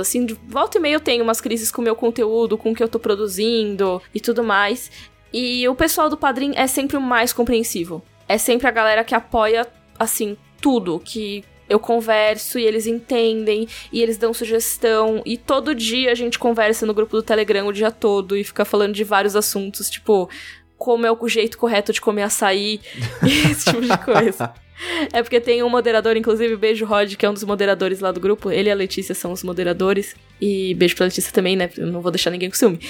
Assim, de volta e meia eu tenho umas crises com o meu conteúdo, com o que eu tô produzindo e tudo mais. E o pessoal do Padrim é sempre o mais compreensivo. É sempre a galera que apoia, assim, tudo. Que eu converso e eles entendem e eles dão sugestão e todo dia a gente conversa no grupo do Telegram o dia todo e fica falando de vários assuntos, tipo, como é o jeito correto de comer açaí e esse tipo de coisa. É porque tem um moderador, inclusive, beijo Rod, que é um dos moderadores lá do grupo. Ele e a Letícia são os moderadores. E beijo pra Letícia também, né? Eu não vou deixar ninguém com ciúme.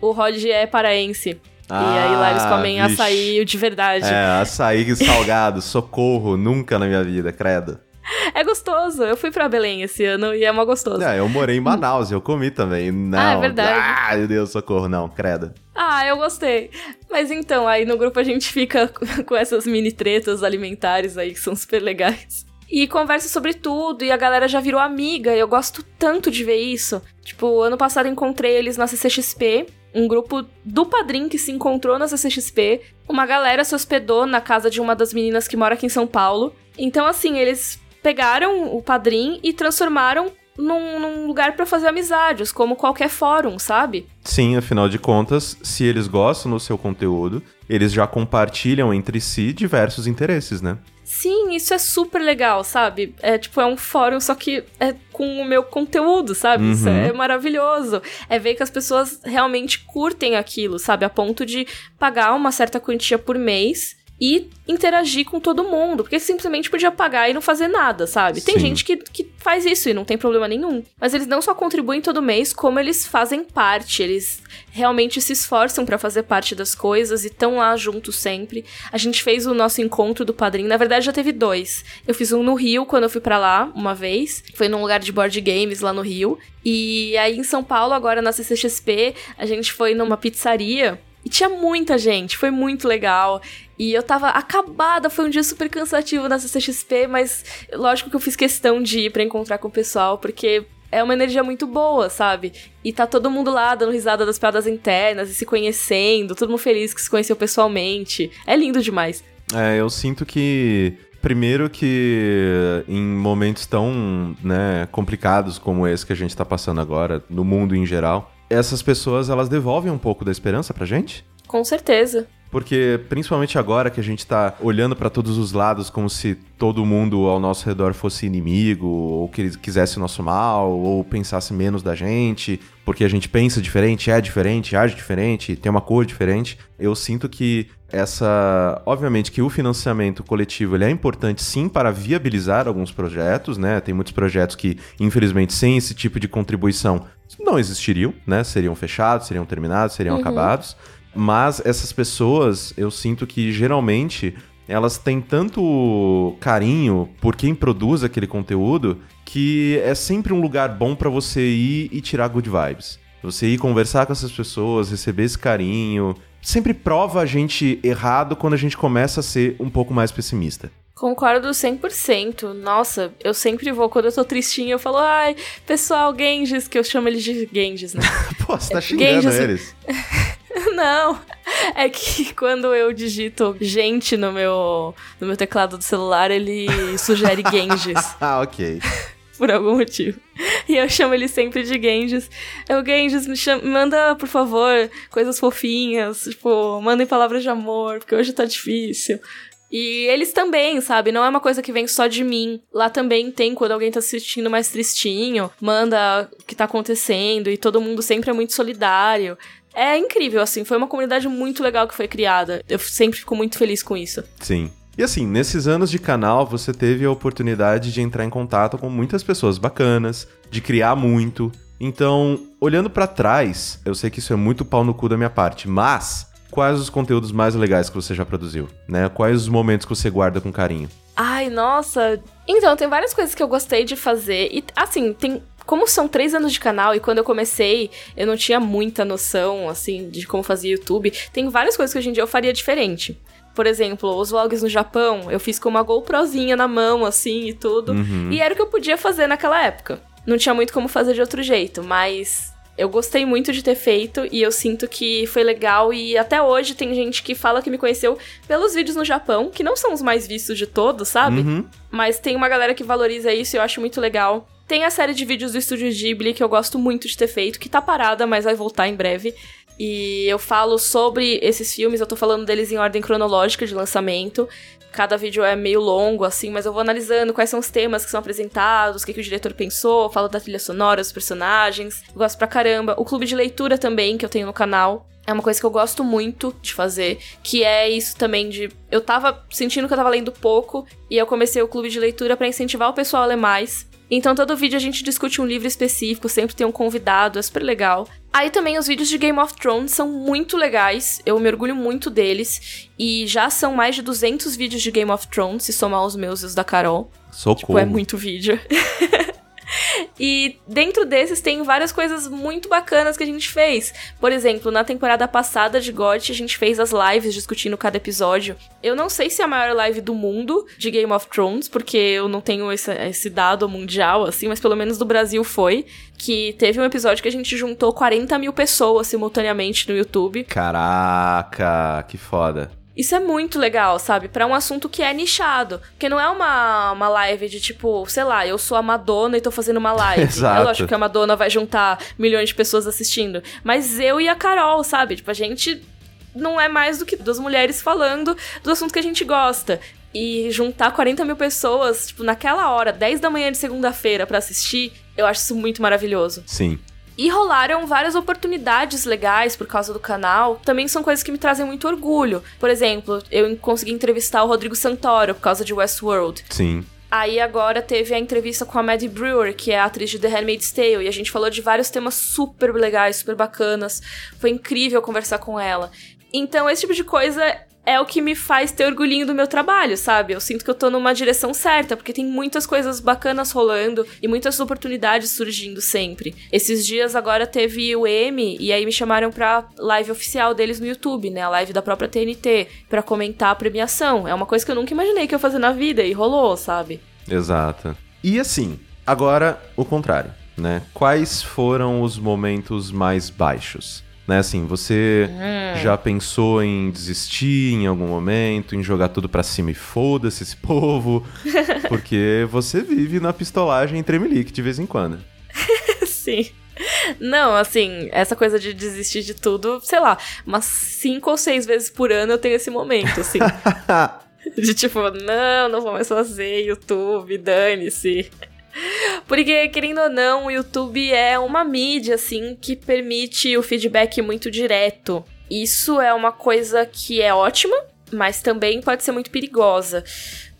O Rod é paraense. Ah, e aí lá eles comem vixe. açaí de verdade. É, açaí salgado, socorro, nunca na minha vida, credo. É gostoso. Eu fui pra Belém esse ano e é uma gostosa. É, eu morei em Manaus e eu comi também. Não. Ah, é verdade. Ah, meu Deus, socorro, não, credo. Ah, eu gostei. Mas então, aí no grupo a gente fica com essas mini tretas alimentares aí que são super legais. E conversa sobre tudo, e a galera já virou amiga, e eu gosto tanto de ver isso. Tipo, ano passado encontrei eles na CCXP, um grupo do padrinho que se encontrou na CCXP. Uma galera se hospedou na casa de uma das meninas que mora aqui em São Paulo. Então, assim, eles pegaram o padrinho e transformaram num, num lugar para fazer amizades, como qualquer fórum, sabe? Sim, afinal de contas, se eles gostam do seu conteúdo, eles já compartilham entre si diversos interesses, né? Sim, isso é super legal, sabe? É tipo, é um fórum, só que é com o meu conteúdo, sabe? Uhum. Isso é maravilhoso. É ver que as pessoas realmente curtem aquilo, sabe? A ponto de pagar uma certa quantia por mês e interagir com todo mundo, porque simplesmente podia pagar e não fazer nada, sabe? Tem Sim. gente que, que faz isso e não tem problema nenhum. Mas eles não só contribuem todo mês, como eles fazem parte, eles realmente se esforçam para fazer parte das coisas e estão lá juntos sempre. A gente fez o nosso encontro do padrinho, na verdade já teve dois. Eu fiz um no Rio quando eu fui para lá uma vez, foi num lugar de board games lá no Rio. E aí em São Paulo, agora na CCXP, a gente foi numa pizzaria e tinha muita gente, foi muito legal. E eu tava acabada, foi um dia super cansativo na CCXP, mas lógico que eu fiz questão de ir pra encontrar com o pessoal, porque é uma energia muito boa, sabe? E tá todo mundo lá dando risada das piadas internas e se conhecendo, todo mundo feliz que se conheceu pessoalmente. É lindo demais. É, eu sinto que Primeiro que em momentos tão né, complicados como esse que a gente tá passando agora, no mundo em geral, essas pessoas elas devolvem um pouco da esperança pra gente? Com certeza. Porque, principalmente agora que a gente tá olhando para todos os lados como se todo mundo ao nosso redor fosse inimigo, ou que quisesse o nosso mal, ou pensasse menos da gente, porque a gente pensa diferente, é diferente, age diferente, tem uma cor diferente. Eu sinto que essa, obviamente que o financiamento coletivo ele é importante sim para viabilizar alguns projetos, né? Tem muitos projetos que, infelizmente, sem esse tipo de contribuição não existiriam, né? Seriam fechados, seriam terminados, seriam uhum. acabados. Mas essas pessoas, eu sinto que geralmente elas têm tanto carinho por quem produz aquele conteúdo que é sempre um lugar bom para você ir e tirar good vibes. Você ir conversar com essas pessoas, receber esse carinho, sempre prova a gente errado quando a gente começa a ser um pouco mais pessimista. Concordo 100%. Nossa, eu sempre vou, quando eu tô tristinha, eu falo, ai, pessoal, Genjis, que eu chamo eles de Genjis, né? Pô, você tá xingando Genjis... eles. Não, é que quando eu digito gente no meu, no meu teclado do celular, ele sugere Genjis. ah, ok. Por algum motivo. E eu chamo ele sempre de Genjis. Eu, Genjis, me chama, manda, por favor, coisas fofinhas. Tipo, mandem palavras de amor, porque hoje tá difícil. E eles também, sabe? Não é uma coisa que vem só de mim. Lá também tem, quando alguém tá se sentindo mais tristinho, manda o que tá acontecendo e todo mundo sempre é muito solidário. É incrível, assim, foi uma comunidade muito legal que foi criada. Eu sempre fico muito feliz com isso. Sim. E assim, nesses anos de canal, você teve a oportunidade de entrar em contato com muitas pessoas bacanas, de criar muito. Então, olhando para trás, eu sei que isso é muito pau no cu da minha parte, mas quais os conteúdos mais legais que você já produziu, né? Quais os momentos que você guarda com carinho? Ai, nossa. Então, tem várias coisas que eu gostei de fazer. E, assim, tem. Como são três anos de canal e quando eu comecei eu não tinha muita noção, assim, de como fazia YouTube, tem várias coisas que hoje em dia eu faria diferente. Por exemplo, os vlogs no Japão, eu fiz com uma GoProzinha na mão, assim, e tudo. Uhum. E era o que eu podia fazer naquela época. Não tinha muito como fazer de outro jeito, mas Eu gostei muito de ter feito e eu sinto que foi legal. E até hoje tem gente que fala que me conheceu pelos vídeos no Japão, que não são os mais vistos de todos, sabe? Uhum. Mas tem uma galera que valoriza isso e eu acho muito legal. Tem a série de vídeos do Estúdio Ghibli que eu gosto muito de ter feito, que tá parada, mas vai voltar em breve. E eu falo sobre esses filmes, eu tô falando deles em ordem cronológica de lançamento. Cada vídeo é meio longo, assim, mas eu vou analisando quais são os temas que são apresentados, o que, que o diretor pensou, falo da trilha sonora, dos personagens. Eu gosto pra caramba. O clube de leitura também, que eu tenho no canal. É uma coisa que eu gosto muito de fazer, que é isso também de. Eu tava sentindo que eu tava lendo pouco, e eu comecei o clube de leitura para incentivar o pessoal a ler mais. Então todo vídeo a gente discute um livro específico, sempre tem um convidado, é super legal. Aí também os vídeos de Game of Thrones são muito legais, eu me orgulho muito deles. E já são mais de 200 vídeos de Game of Thrones, se somar os meus e os da Carol. Socorro. Tipo, é muito vídeo. E dentro desses tem várias coisas muito bacanas que a gente fez. Por exemplo, na temporada passada de GOT, a gente fez as lives discutindo cada episódio. Eu não sei se é a maior live do mundo de Game of Thrones, porque eu não tenho esse, esse dado mundial, assim, mas pelo menos do Brasil foi. Que teve um episódio que a gente juntou 40 mil pessoas simultaneamente no YouTube. Caraca, que foda. Isso é muito legal, sabe? Para um assunto que é nichado. Porque não é uma, uma live de tipo, sei lá, eu sou a Madonna e tô fazendo uma live. Exato. É lógico que a Madonna vai juntar milhões de pessoas assistindo. Mas eu e a Carol, sabe? Tipo, a gente não é mais do que duas mulheres falando do assunto que a gente gosta. E juntar 40 mil pessoas, tipo, naquela hora, 10 da manhã de segunda-feira para assistir, eu acho isso muito maravilhoso. Sim. E rolaram várias oportunidades legais por causa do canal. Também são coisas que me trazem muito orgulho. Por exemplo, eu consegui entrevistar o Rodrigo Santoro por causa de Westworld. Sim. Aí agora teve a entrevista com a Maddie Brewer, que é a atriz de The Handmaid's Tale, e a gente falou de vários temas super legais, super bacanas. Foi incrível conversar com ela. Então, esse tipo de coisa é o que me faz ter orgulhinho do meu trabalho, sabe? Eu sinto que eu tô numa direção certa, porque tem muitas coisas bacanas rolando e muitas oportunidades surgindo sempre. Esses dias agora teve o M e aí me chamaram pra live oficial deles no YouTube, né? A live da própria TNT, para comentar a premiação. É uma coisa que eu nunca imaginei que eu ia fazer na vida e rolou, sabe? Exato. E assim, agora o contrário, né? Quais foram os momentos mais baixos? Né, assim, você Hum. já pensou em desistir em algum momento, em jogar tudo pra cima e foda-se esse povo? Porque você vive na pistolagem em Tremelique de vez em quando. Sim. Não, assim, essa coisa de desistir de tudo, sei lá, umas cinco ou seis vezes por ano eu tenho esse momento, assim. de tipo, não, não vou mais fazer YouTube, dane-se. Porque, querendo ou não, o YouTube é uma mídia, assim, que permite o feedback muito direto. Isso é uma coisa que é ótima, mas também pode ser muito perigosa.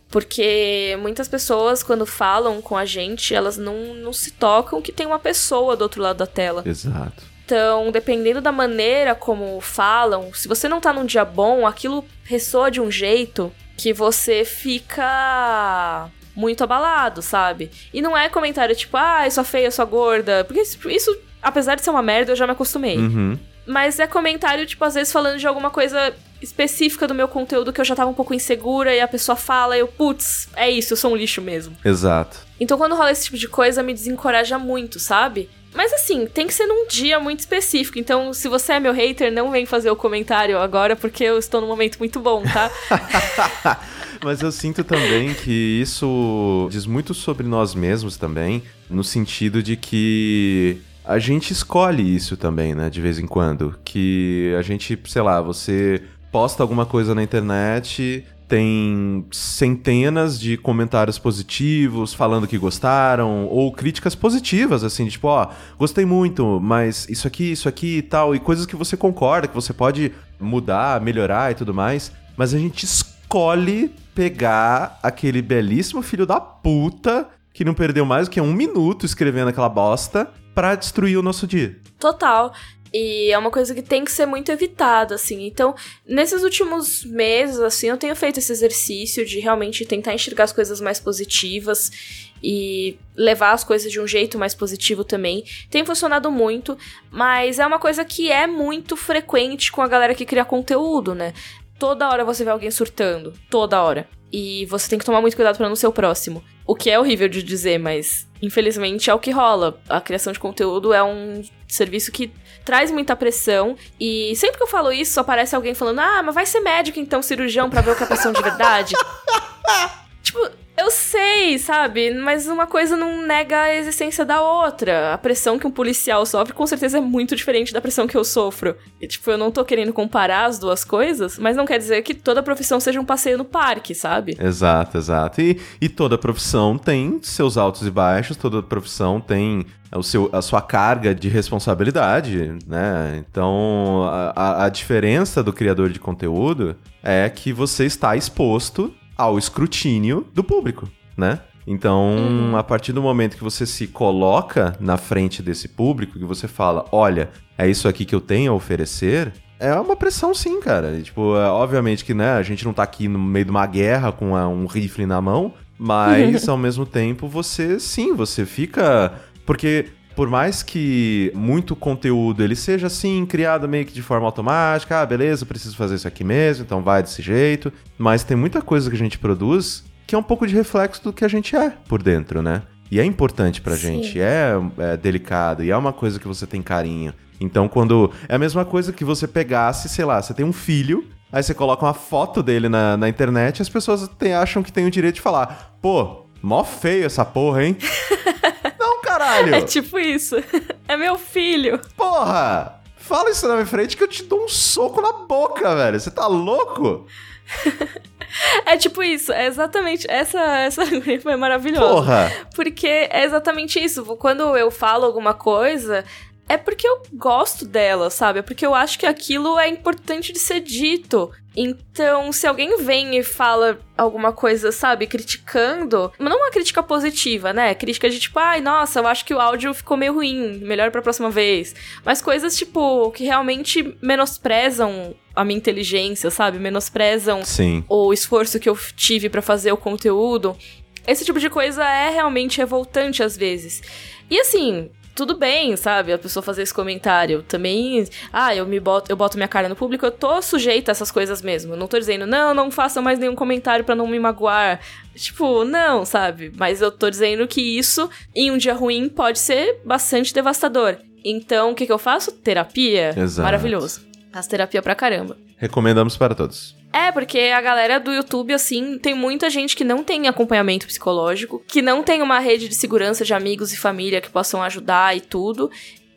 Porque muitas pessoas, quando falam com a gente, elas não, não se tocam que tem uma pessoa do outro lado da tela. Exato. Então, dependendo da maneira como falam, se você não tá num dia bom, aquilo ressoa de um jeito que você fica muito abalado, sabe? E não é comentário tipo, ah, eu sou feia, eu sou gorda. Porque isso, apesar de ser uma merda, eu já me acostumei. Uhum. Mas é comentário, tipo, às vezes falando de alguma coisa específica do meu conteúdo que eu já tava um pouco insegura e a pessoa fala eu, putz, é isso, eu sou um lixo mesmo. Exato. Então quando rola esse tipo de coisa, me desencoraja muito, sabe? Mas assim, tem que ser num dia muito específico. Então, se você é meu hater, não vem fazer o comentário agora, porque eu estou num momento muito bom, tá? Mas eu sinto também que isso diz muito sobre nós mesmos também, no sentido de que a gente escolhe isso também, né, de vez em quando. Que a gente, sei lá, você posta alguma coisa na internet, tem centenas de comentários positivos falando que gostaram, ou críticas positivas, assim, tipo, ó, gostei muito, mas isso aqui, isso aqui e tal, e coisas que você concorda, que você pode mudar, melhorar e tudo mais, mas a gente escolhe pegar aquele belíssimo filho da puta que não perdeu mais do que um minuto escrevendo aquela bosta pra destruir o nosso dia. Total. E é uma coisa que tem que ser muito evitada, assim. Então, nesses últimos meses, assim, eu tenho feito esse exercício de realmente tentar enxergar as coisas mais positivas e levar as coisas de um jeito mais positivo também. Tem funcionado muito, mas é uma coisa que é muito frequente com a galera que cria conteúdo, né? toda hora você vê alguém surtando. Toda hora. E você tem que tomar muito cuidado para não ser o próximo. O que é horrível de dizer, mas infelizmente é o que rola. A criação de conteúdo é um serviço que traz muita pressão. E sempre que eu falo isso, aparece alguém falando: Ah, mas vai ser médico então, cirurgião, para ver o que é pressão de verdade. tipo, eu sei, sabe? Mas uma coisa não nega a existência da outra. A pressão que um policial sofre com certeza é muito diferente da pressão que eu sofro. E, tipo, eu não tô querendo comparar as duas coisas, mas não quer dizer que toda profissão seja um passeio no parque, sabe? Exato, exato. E, e toda profissão tem seus altos e baixos, toda profissão tem o seu, a sua carga de responsabilidade, né? Então, a, a diferença do criador de conteúdo é que você está exposto ao escrutínio do público, né? Então, uhum. a partir do momento que você se coloca na frente desse público, que você fala, olha, é isso aqui que eu tenho a oferecer, é uma pressão sim, cara. E, tipo, é, obviamente que, né, a gente não tá aqui no meio de uma guerra com a, um rifle na mão, mas ao mesmo tempo você, sim, você fica... Porque por mais que muito conteúdo ele seja assim, criado meio que de forma automática, ah, beleza, preciso fazer isso aqui mesmo, então vai desse jeito, mas tem muita coisa que a gente produz que é um pouco de reflexo do que a gente é por dentro, né? E é importante pra Sim. gente, é, é delicado, e é uma coisa que você tem carinho. Então, quando. É a mesma coisa que você pegasse, sei lá, você tem um filho, aí você coloca uma foto dele na, na internet e as pessoas tem, acham que tem o direito de falar: pô, mó feio essa porra, hein? caralho! É tipo isso. É meu filho. Porra! Fala isso na minha frente que eu te dou um soco na boca, velho. Você tá louco? É tipo isso, é exatamente. Essa, essa foi maravilhosa. Porra! Porque é exatamente isso. Quando eu falo alguma coisa, é porque eu gosto dela, sabe? É porque eu acho que aquilo é importante de ser dito. Então, se alguém vem e fala alguma coisa, sabe, criticando, não uma crítica positiva, né? Crítica de tipo, ai, nossa, eu acho que o áudio ficou meio ruim, melhor pra próxima vez. Mas coisas, tipo, que realmente menosprezam a minha inteligência, sabe? Menosprezam Sim. o esforço que eu tive para fazer o conteúdo. Esse tipo de coisa é realmente revoltante às vezes. E assim, tudo bem, sabe? A pessoa fazer esse comentário. Também, ah, eu me boto, eu boto minha cara no público, eu tô sujeita a essas coisas mesmo. Eu não tô dizendo, não, não faça mais nenhum comentário para não me magoar. Tipo, não, sabe? Mas eu tô dizendo que isso, em um dia ruim, pode ser bastante devastador. Então, o que, que eu faço? Terapia. Exato. Maravilhoso. Faço terapia pra caramba. Recomendamos para todos. É, porque a galera do YouTube, assim, tem muita gente que não tem acompanhamento psicológico, que não tem uma rede de segurança de amigos e família que possam ajudar e tudo.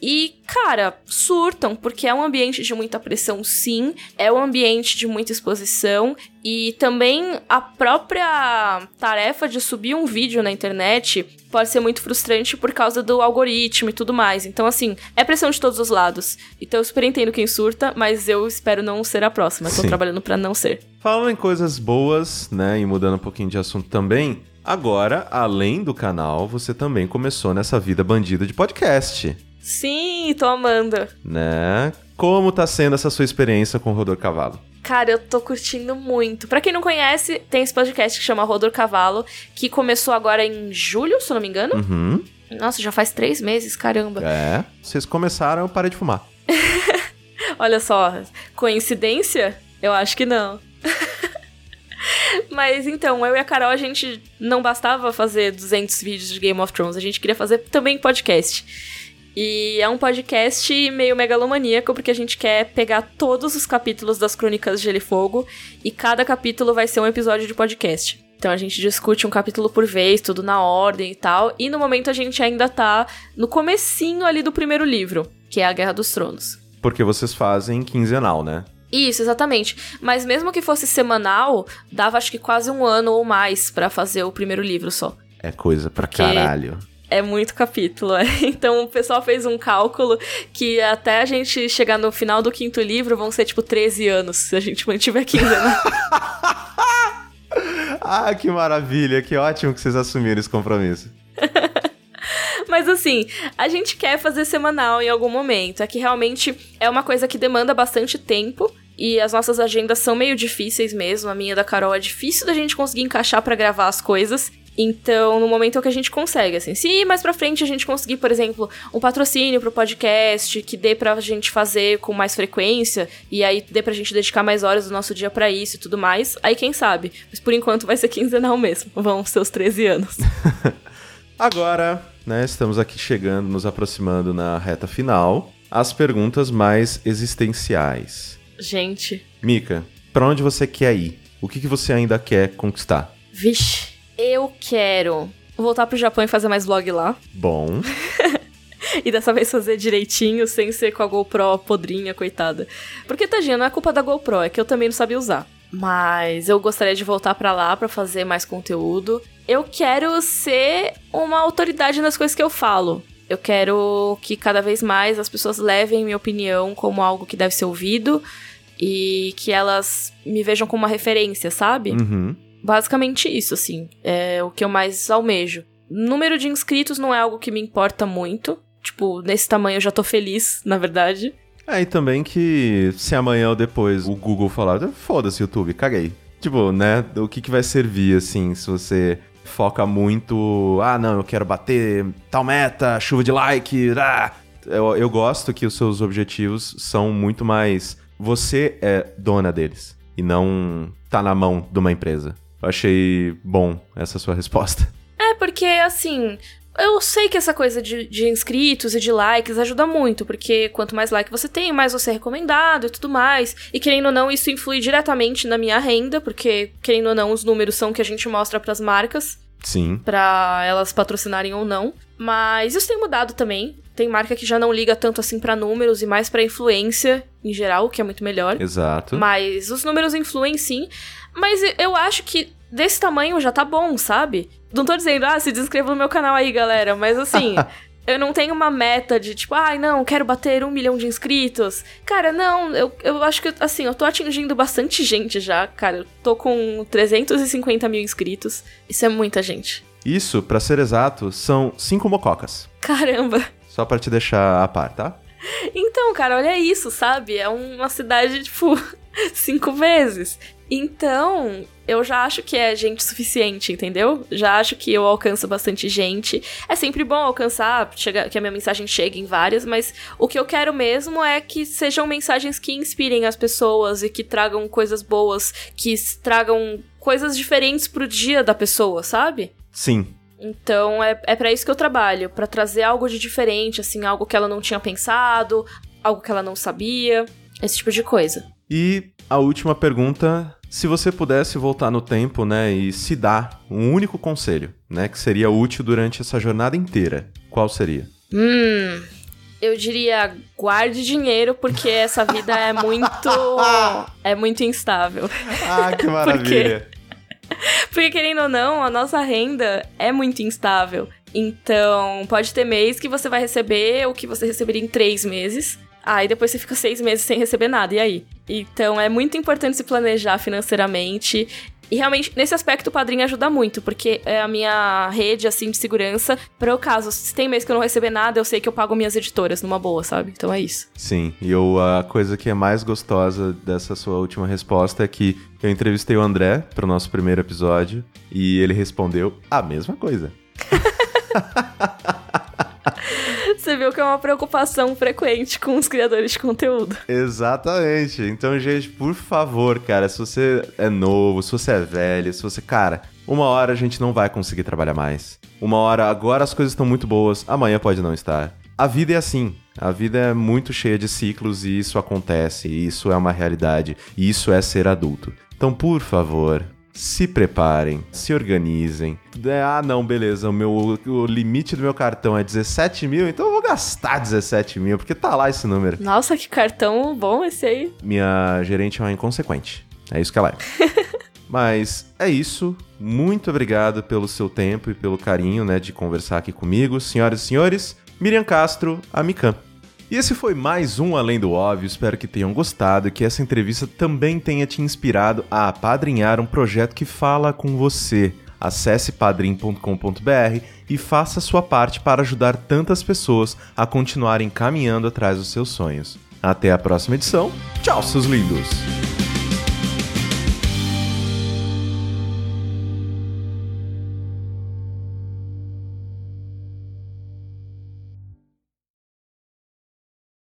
E, cara, surtam, porque é um ambiente de muita pressão, sim, é um ambiente de muita exposição, e também a própria tarefa de subir um vídeo na internet pode ser muito frustrante por causa do algoritmo e tudo mais. Então, assim, é pressão de todos os lados. Então, eu super entendo quem surta, mas eu espero não ser a próxima. Tô trabalhando para não ser. Falando em coisas boas, né, e mudando um pouquinho de assunto também, agora, além do canal, você também começou nessa vida bandida de podcast. Sim, tô amando. Né? Como tá sendo essa sua experiência com o Rodor Cavalo? Cara, eu tô curtindo muito. Para quem não conhece, tem esse podcast que chama Rodor Cavalo, que começou agora em julho, se eu não me engano. Uhum. Nossa, já faz três meses, caramba. É, vocês começaram, eu parei de fumar. Olha só, coincidência? Eu acho que não. Mas então, eu e a Carol, a gente não bastava fazer 200 vídeos de Game of Thrones, a gente queria fazer também podcast. E é um podcast meio megalomaníaco, porque a gente quer pegar todos os capítulos das Crônicas de Gelo e Fogo, e cada capítulo vai ser um episódio de podcast. Então a gente discute um capítulo por vez, tudo na ordem e tal. E no momento a gente ainda tá no comecinho ali do primeiro livro, que é a Guerra dos Tronos. Porque vocês fazem quinzenal, né? Isso, exatamente. Mas mesmo que fosse semanal, dava acho que quase um ano ou mais para fazer o primeiro livro só. É coisa pra Porque... É muito capítulo, é. Então o pessoal fez um cálculo que até a gente chegar no final do quinto livro vão ser tipo 13 anos, se a gente mantiver 15 anos. ah, que maravilha, que ótimo que vocês assumiram esse compromisso. Mas assim, a gente quer fazer semanal em algum momento. É que realmente é uma coisa que demanda bastante tempo. E as nossas agendas são meio difíceis mesmo. A minha da Carol é difícil da gente conseguir encaixar para gravar as coisas. Então, no momento é o que a gente consegue, assim. Se mais pra frente a gente conseguir, por exemplo, um patrocínio pro podcast que dê pra gente fazer com mais frequência e aí dê pra gente dedicar mais horas do nosso dia para isso e tudo mais, aí quem sabe. Mas por enquanto vai ser quinzenal mesmo. Vão seus 13 anos. Agora, né, estamos aqui chegando, nos aproximando na reta final, as perguntas mais existenciais. Gente. Mika, para onde você quer ir? O que, que você ainda quer conquistar? Vixe, eu quero voltar pro Japão e fazer mais vlog lá. Bom. e dessa vez fazer direitinho, sem ser com a GoPro podrinha, coitada. Porque, tadinha, não é culpa da GoPro, é que eu também não sabia usar. Mas eu gostaria de voltar para lá para fazer mais conteúdo. Eu quero ser uma autoridade nas coisas que eu falo. Eu quero que cada vez mais as pessoas levem minha opinião como algo que deve ser ouvido e que elas me vejam como uma referência, sabe? Uhum. Basicamente isso, assim, é o que eu mais almejo. Número de inscritos não é algo que me importa muito. Tipo, nesse tamanho eu já tô feliz, na verdade. É, e também que se amanhã ou depois o Google falar, foda-se YouTube, caguei. Tipo, né, o que, que vai servir, assim, se você foca muito, ah, não, eu quero bater tal meta, chuva de like, ah. Eu, eu gosto que os seus objetivos são muito mais você é dona deles e não tá na mão de uma empresa. Eu achei bom essa sua resposta. É, porque assim, eu sei que essa coisa de, de, inscritos e de likes ajuda muito, porque quanto mais like você tem, mais você é recomendado e tudo mais. E querendo ou não, isso influi diretamente na minha renda, porque querendo ou não, os números são que a gente mostra para as marcas. Sim. Pra elas patrocinarem ou não. Mas isso tem mudado também. Tem marca que já não liga tanto assim para números e mais para influência em geral, que é muito melhor. Exato. Mas os números influem sim. Mas eu acho que desse tamanho já tá bom, sabe? Não tô dizendo, ah, se inscreva no meu canal aí, galera. Mas assim, eu não tenho uma meta de tipo, ai, ah, não, quero bater um milhão de inscritos. Cara, não, eu, eu acho que, assim, eu tô atingindo bastante gente já, cara. Eu tô com 350 mil inscritos. Isso é muita gente. Isso, para ser exato, são cinco mococas. Caramba! Só para te deixar a par, tá? Então, cara, olha isso, sabe? É uma cidade, tipo, cinco vezes. Então, eu já acho que é gente suficiente, entendeu? Já acho que eu alcanço bastante gente. É sempre bom alcançar, chega, que a minha mensagem chegue em várias, mas o que eu quero mesmo é que sejam mensagens que inspirem as pessoas e que tragam coisas boas, que tragam coisas diferentes pro dia da pessoa, sabe? Sim, então é, é para isso que eu trabalho, para trazer algo de diferente, assim, algo que ela não tinha pensado, algo que ela não sabia, esse tipo de coisa. E a última pergunta, se você pudesse voltar no tempo, né, e se dar um único conselho, né, que seria útil durante essa jornada inteira, qual seria? Hum, eu diria guarde dinheiro porque essa vida é muito é muito instável. Ah, que maravilha. porque porque, querendo ou não, a nossa renda é muito instável. Então, pode ter mês que você vai receber o que você receberia em três meses. Aí depois você fica seis meses sem receber nada, e aí? Então é muito importante se planejar financeiramente e realmente, nesse aspecto, o padrinho ajuda muito, porque é a minha rede, assim, de segurança. Para o caso, se tem mês que eu não receber nada, eu sei que eu pago minhas editoras numa boa, sabe? Então é isso. Sim, e eu, a coisa que é mais gostosa dessa sua última resposta é que eu entrevistei o André pro nosso primeiro episódio e ele respondeu a mesma coisa. Você viu que é uma preocupação frequente com os criadores de conteúdo. Exatamente. Então, gente, por favor, cara, se você é novo, se você é velho, se você. Cara, uma hora a gente não vai conseguir trabalhar mais. Uma hora, agora as coisas estão muito boas, amanhã pode não estar. A vida é assim. A vida é muito cheia de ciclos e isso acontece, e isso é uma realidade, e isso é ser adulto. Então, por favor, se preparem, se organizem. Ah, não, beleza, o, meu, o limite do meu cartão é 17 mil, então eu vou gastar 17 mil, porque tá lá esse número. Nossa, que cartão bom esse aí. Minha gerente é uma inconsequente. É isso que ela é. Mas é isso. Muito obrigado pelo seu tempo e pelo carinho, né, de conversar aqui comigo, senhoras e senhores. Miriam Castro, a Mikan. E esse foi mais um Além do Óbvio, espero que tenham gostado e que essa entrevista também tenha te inspirado a apadrinhar um projeto que fala com você. Acesse padrim.com.br e faça sua parte para ajudar tantas pessoas a continuarem caminhando atrás dos seus sonhos. Até a próxima edição. Tchau, seus lindos!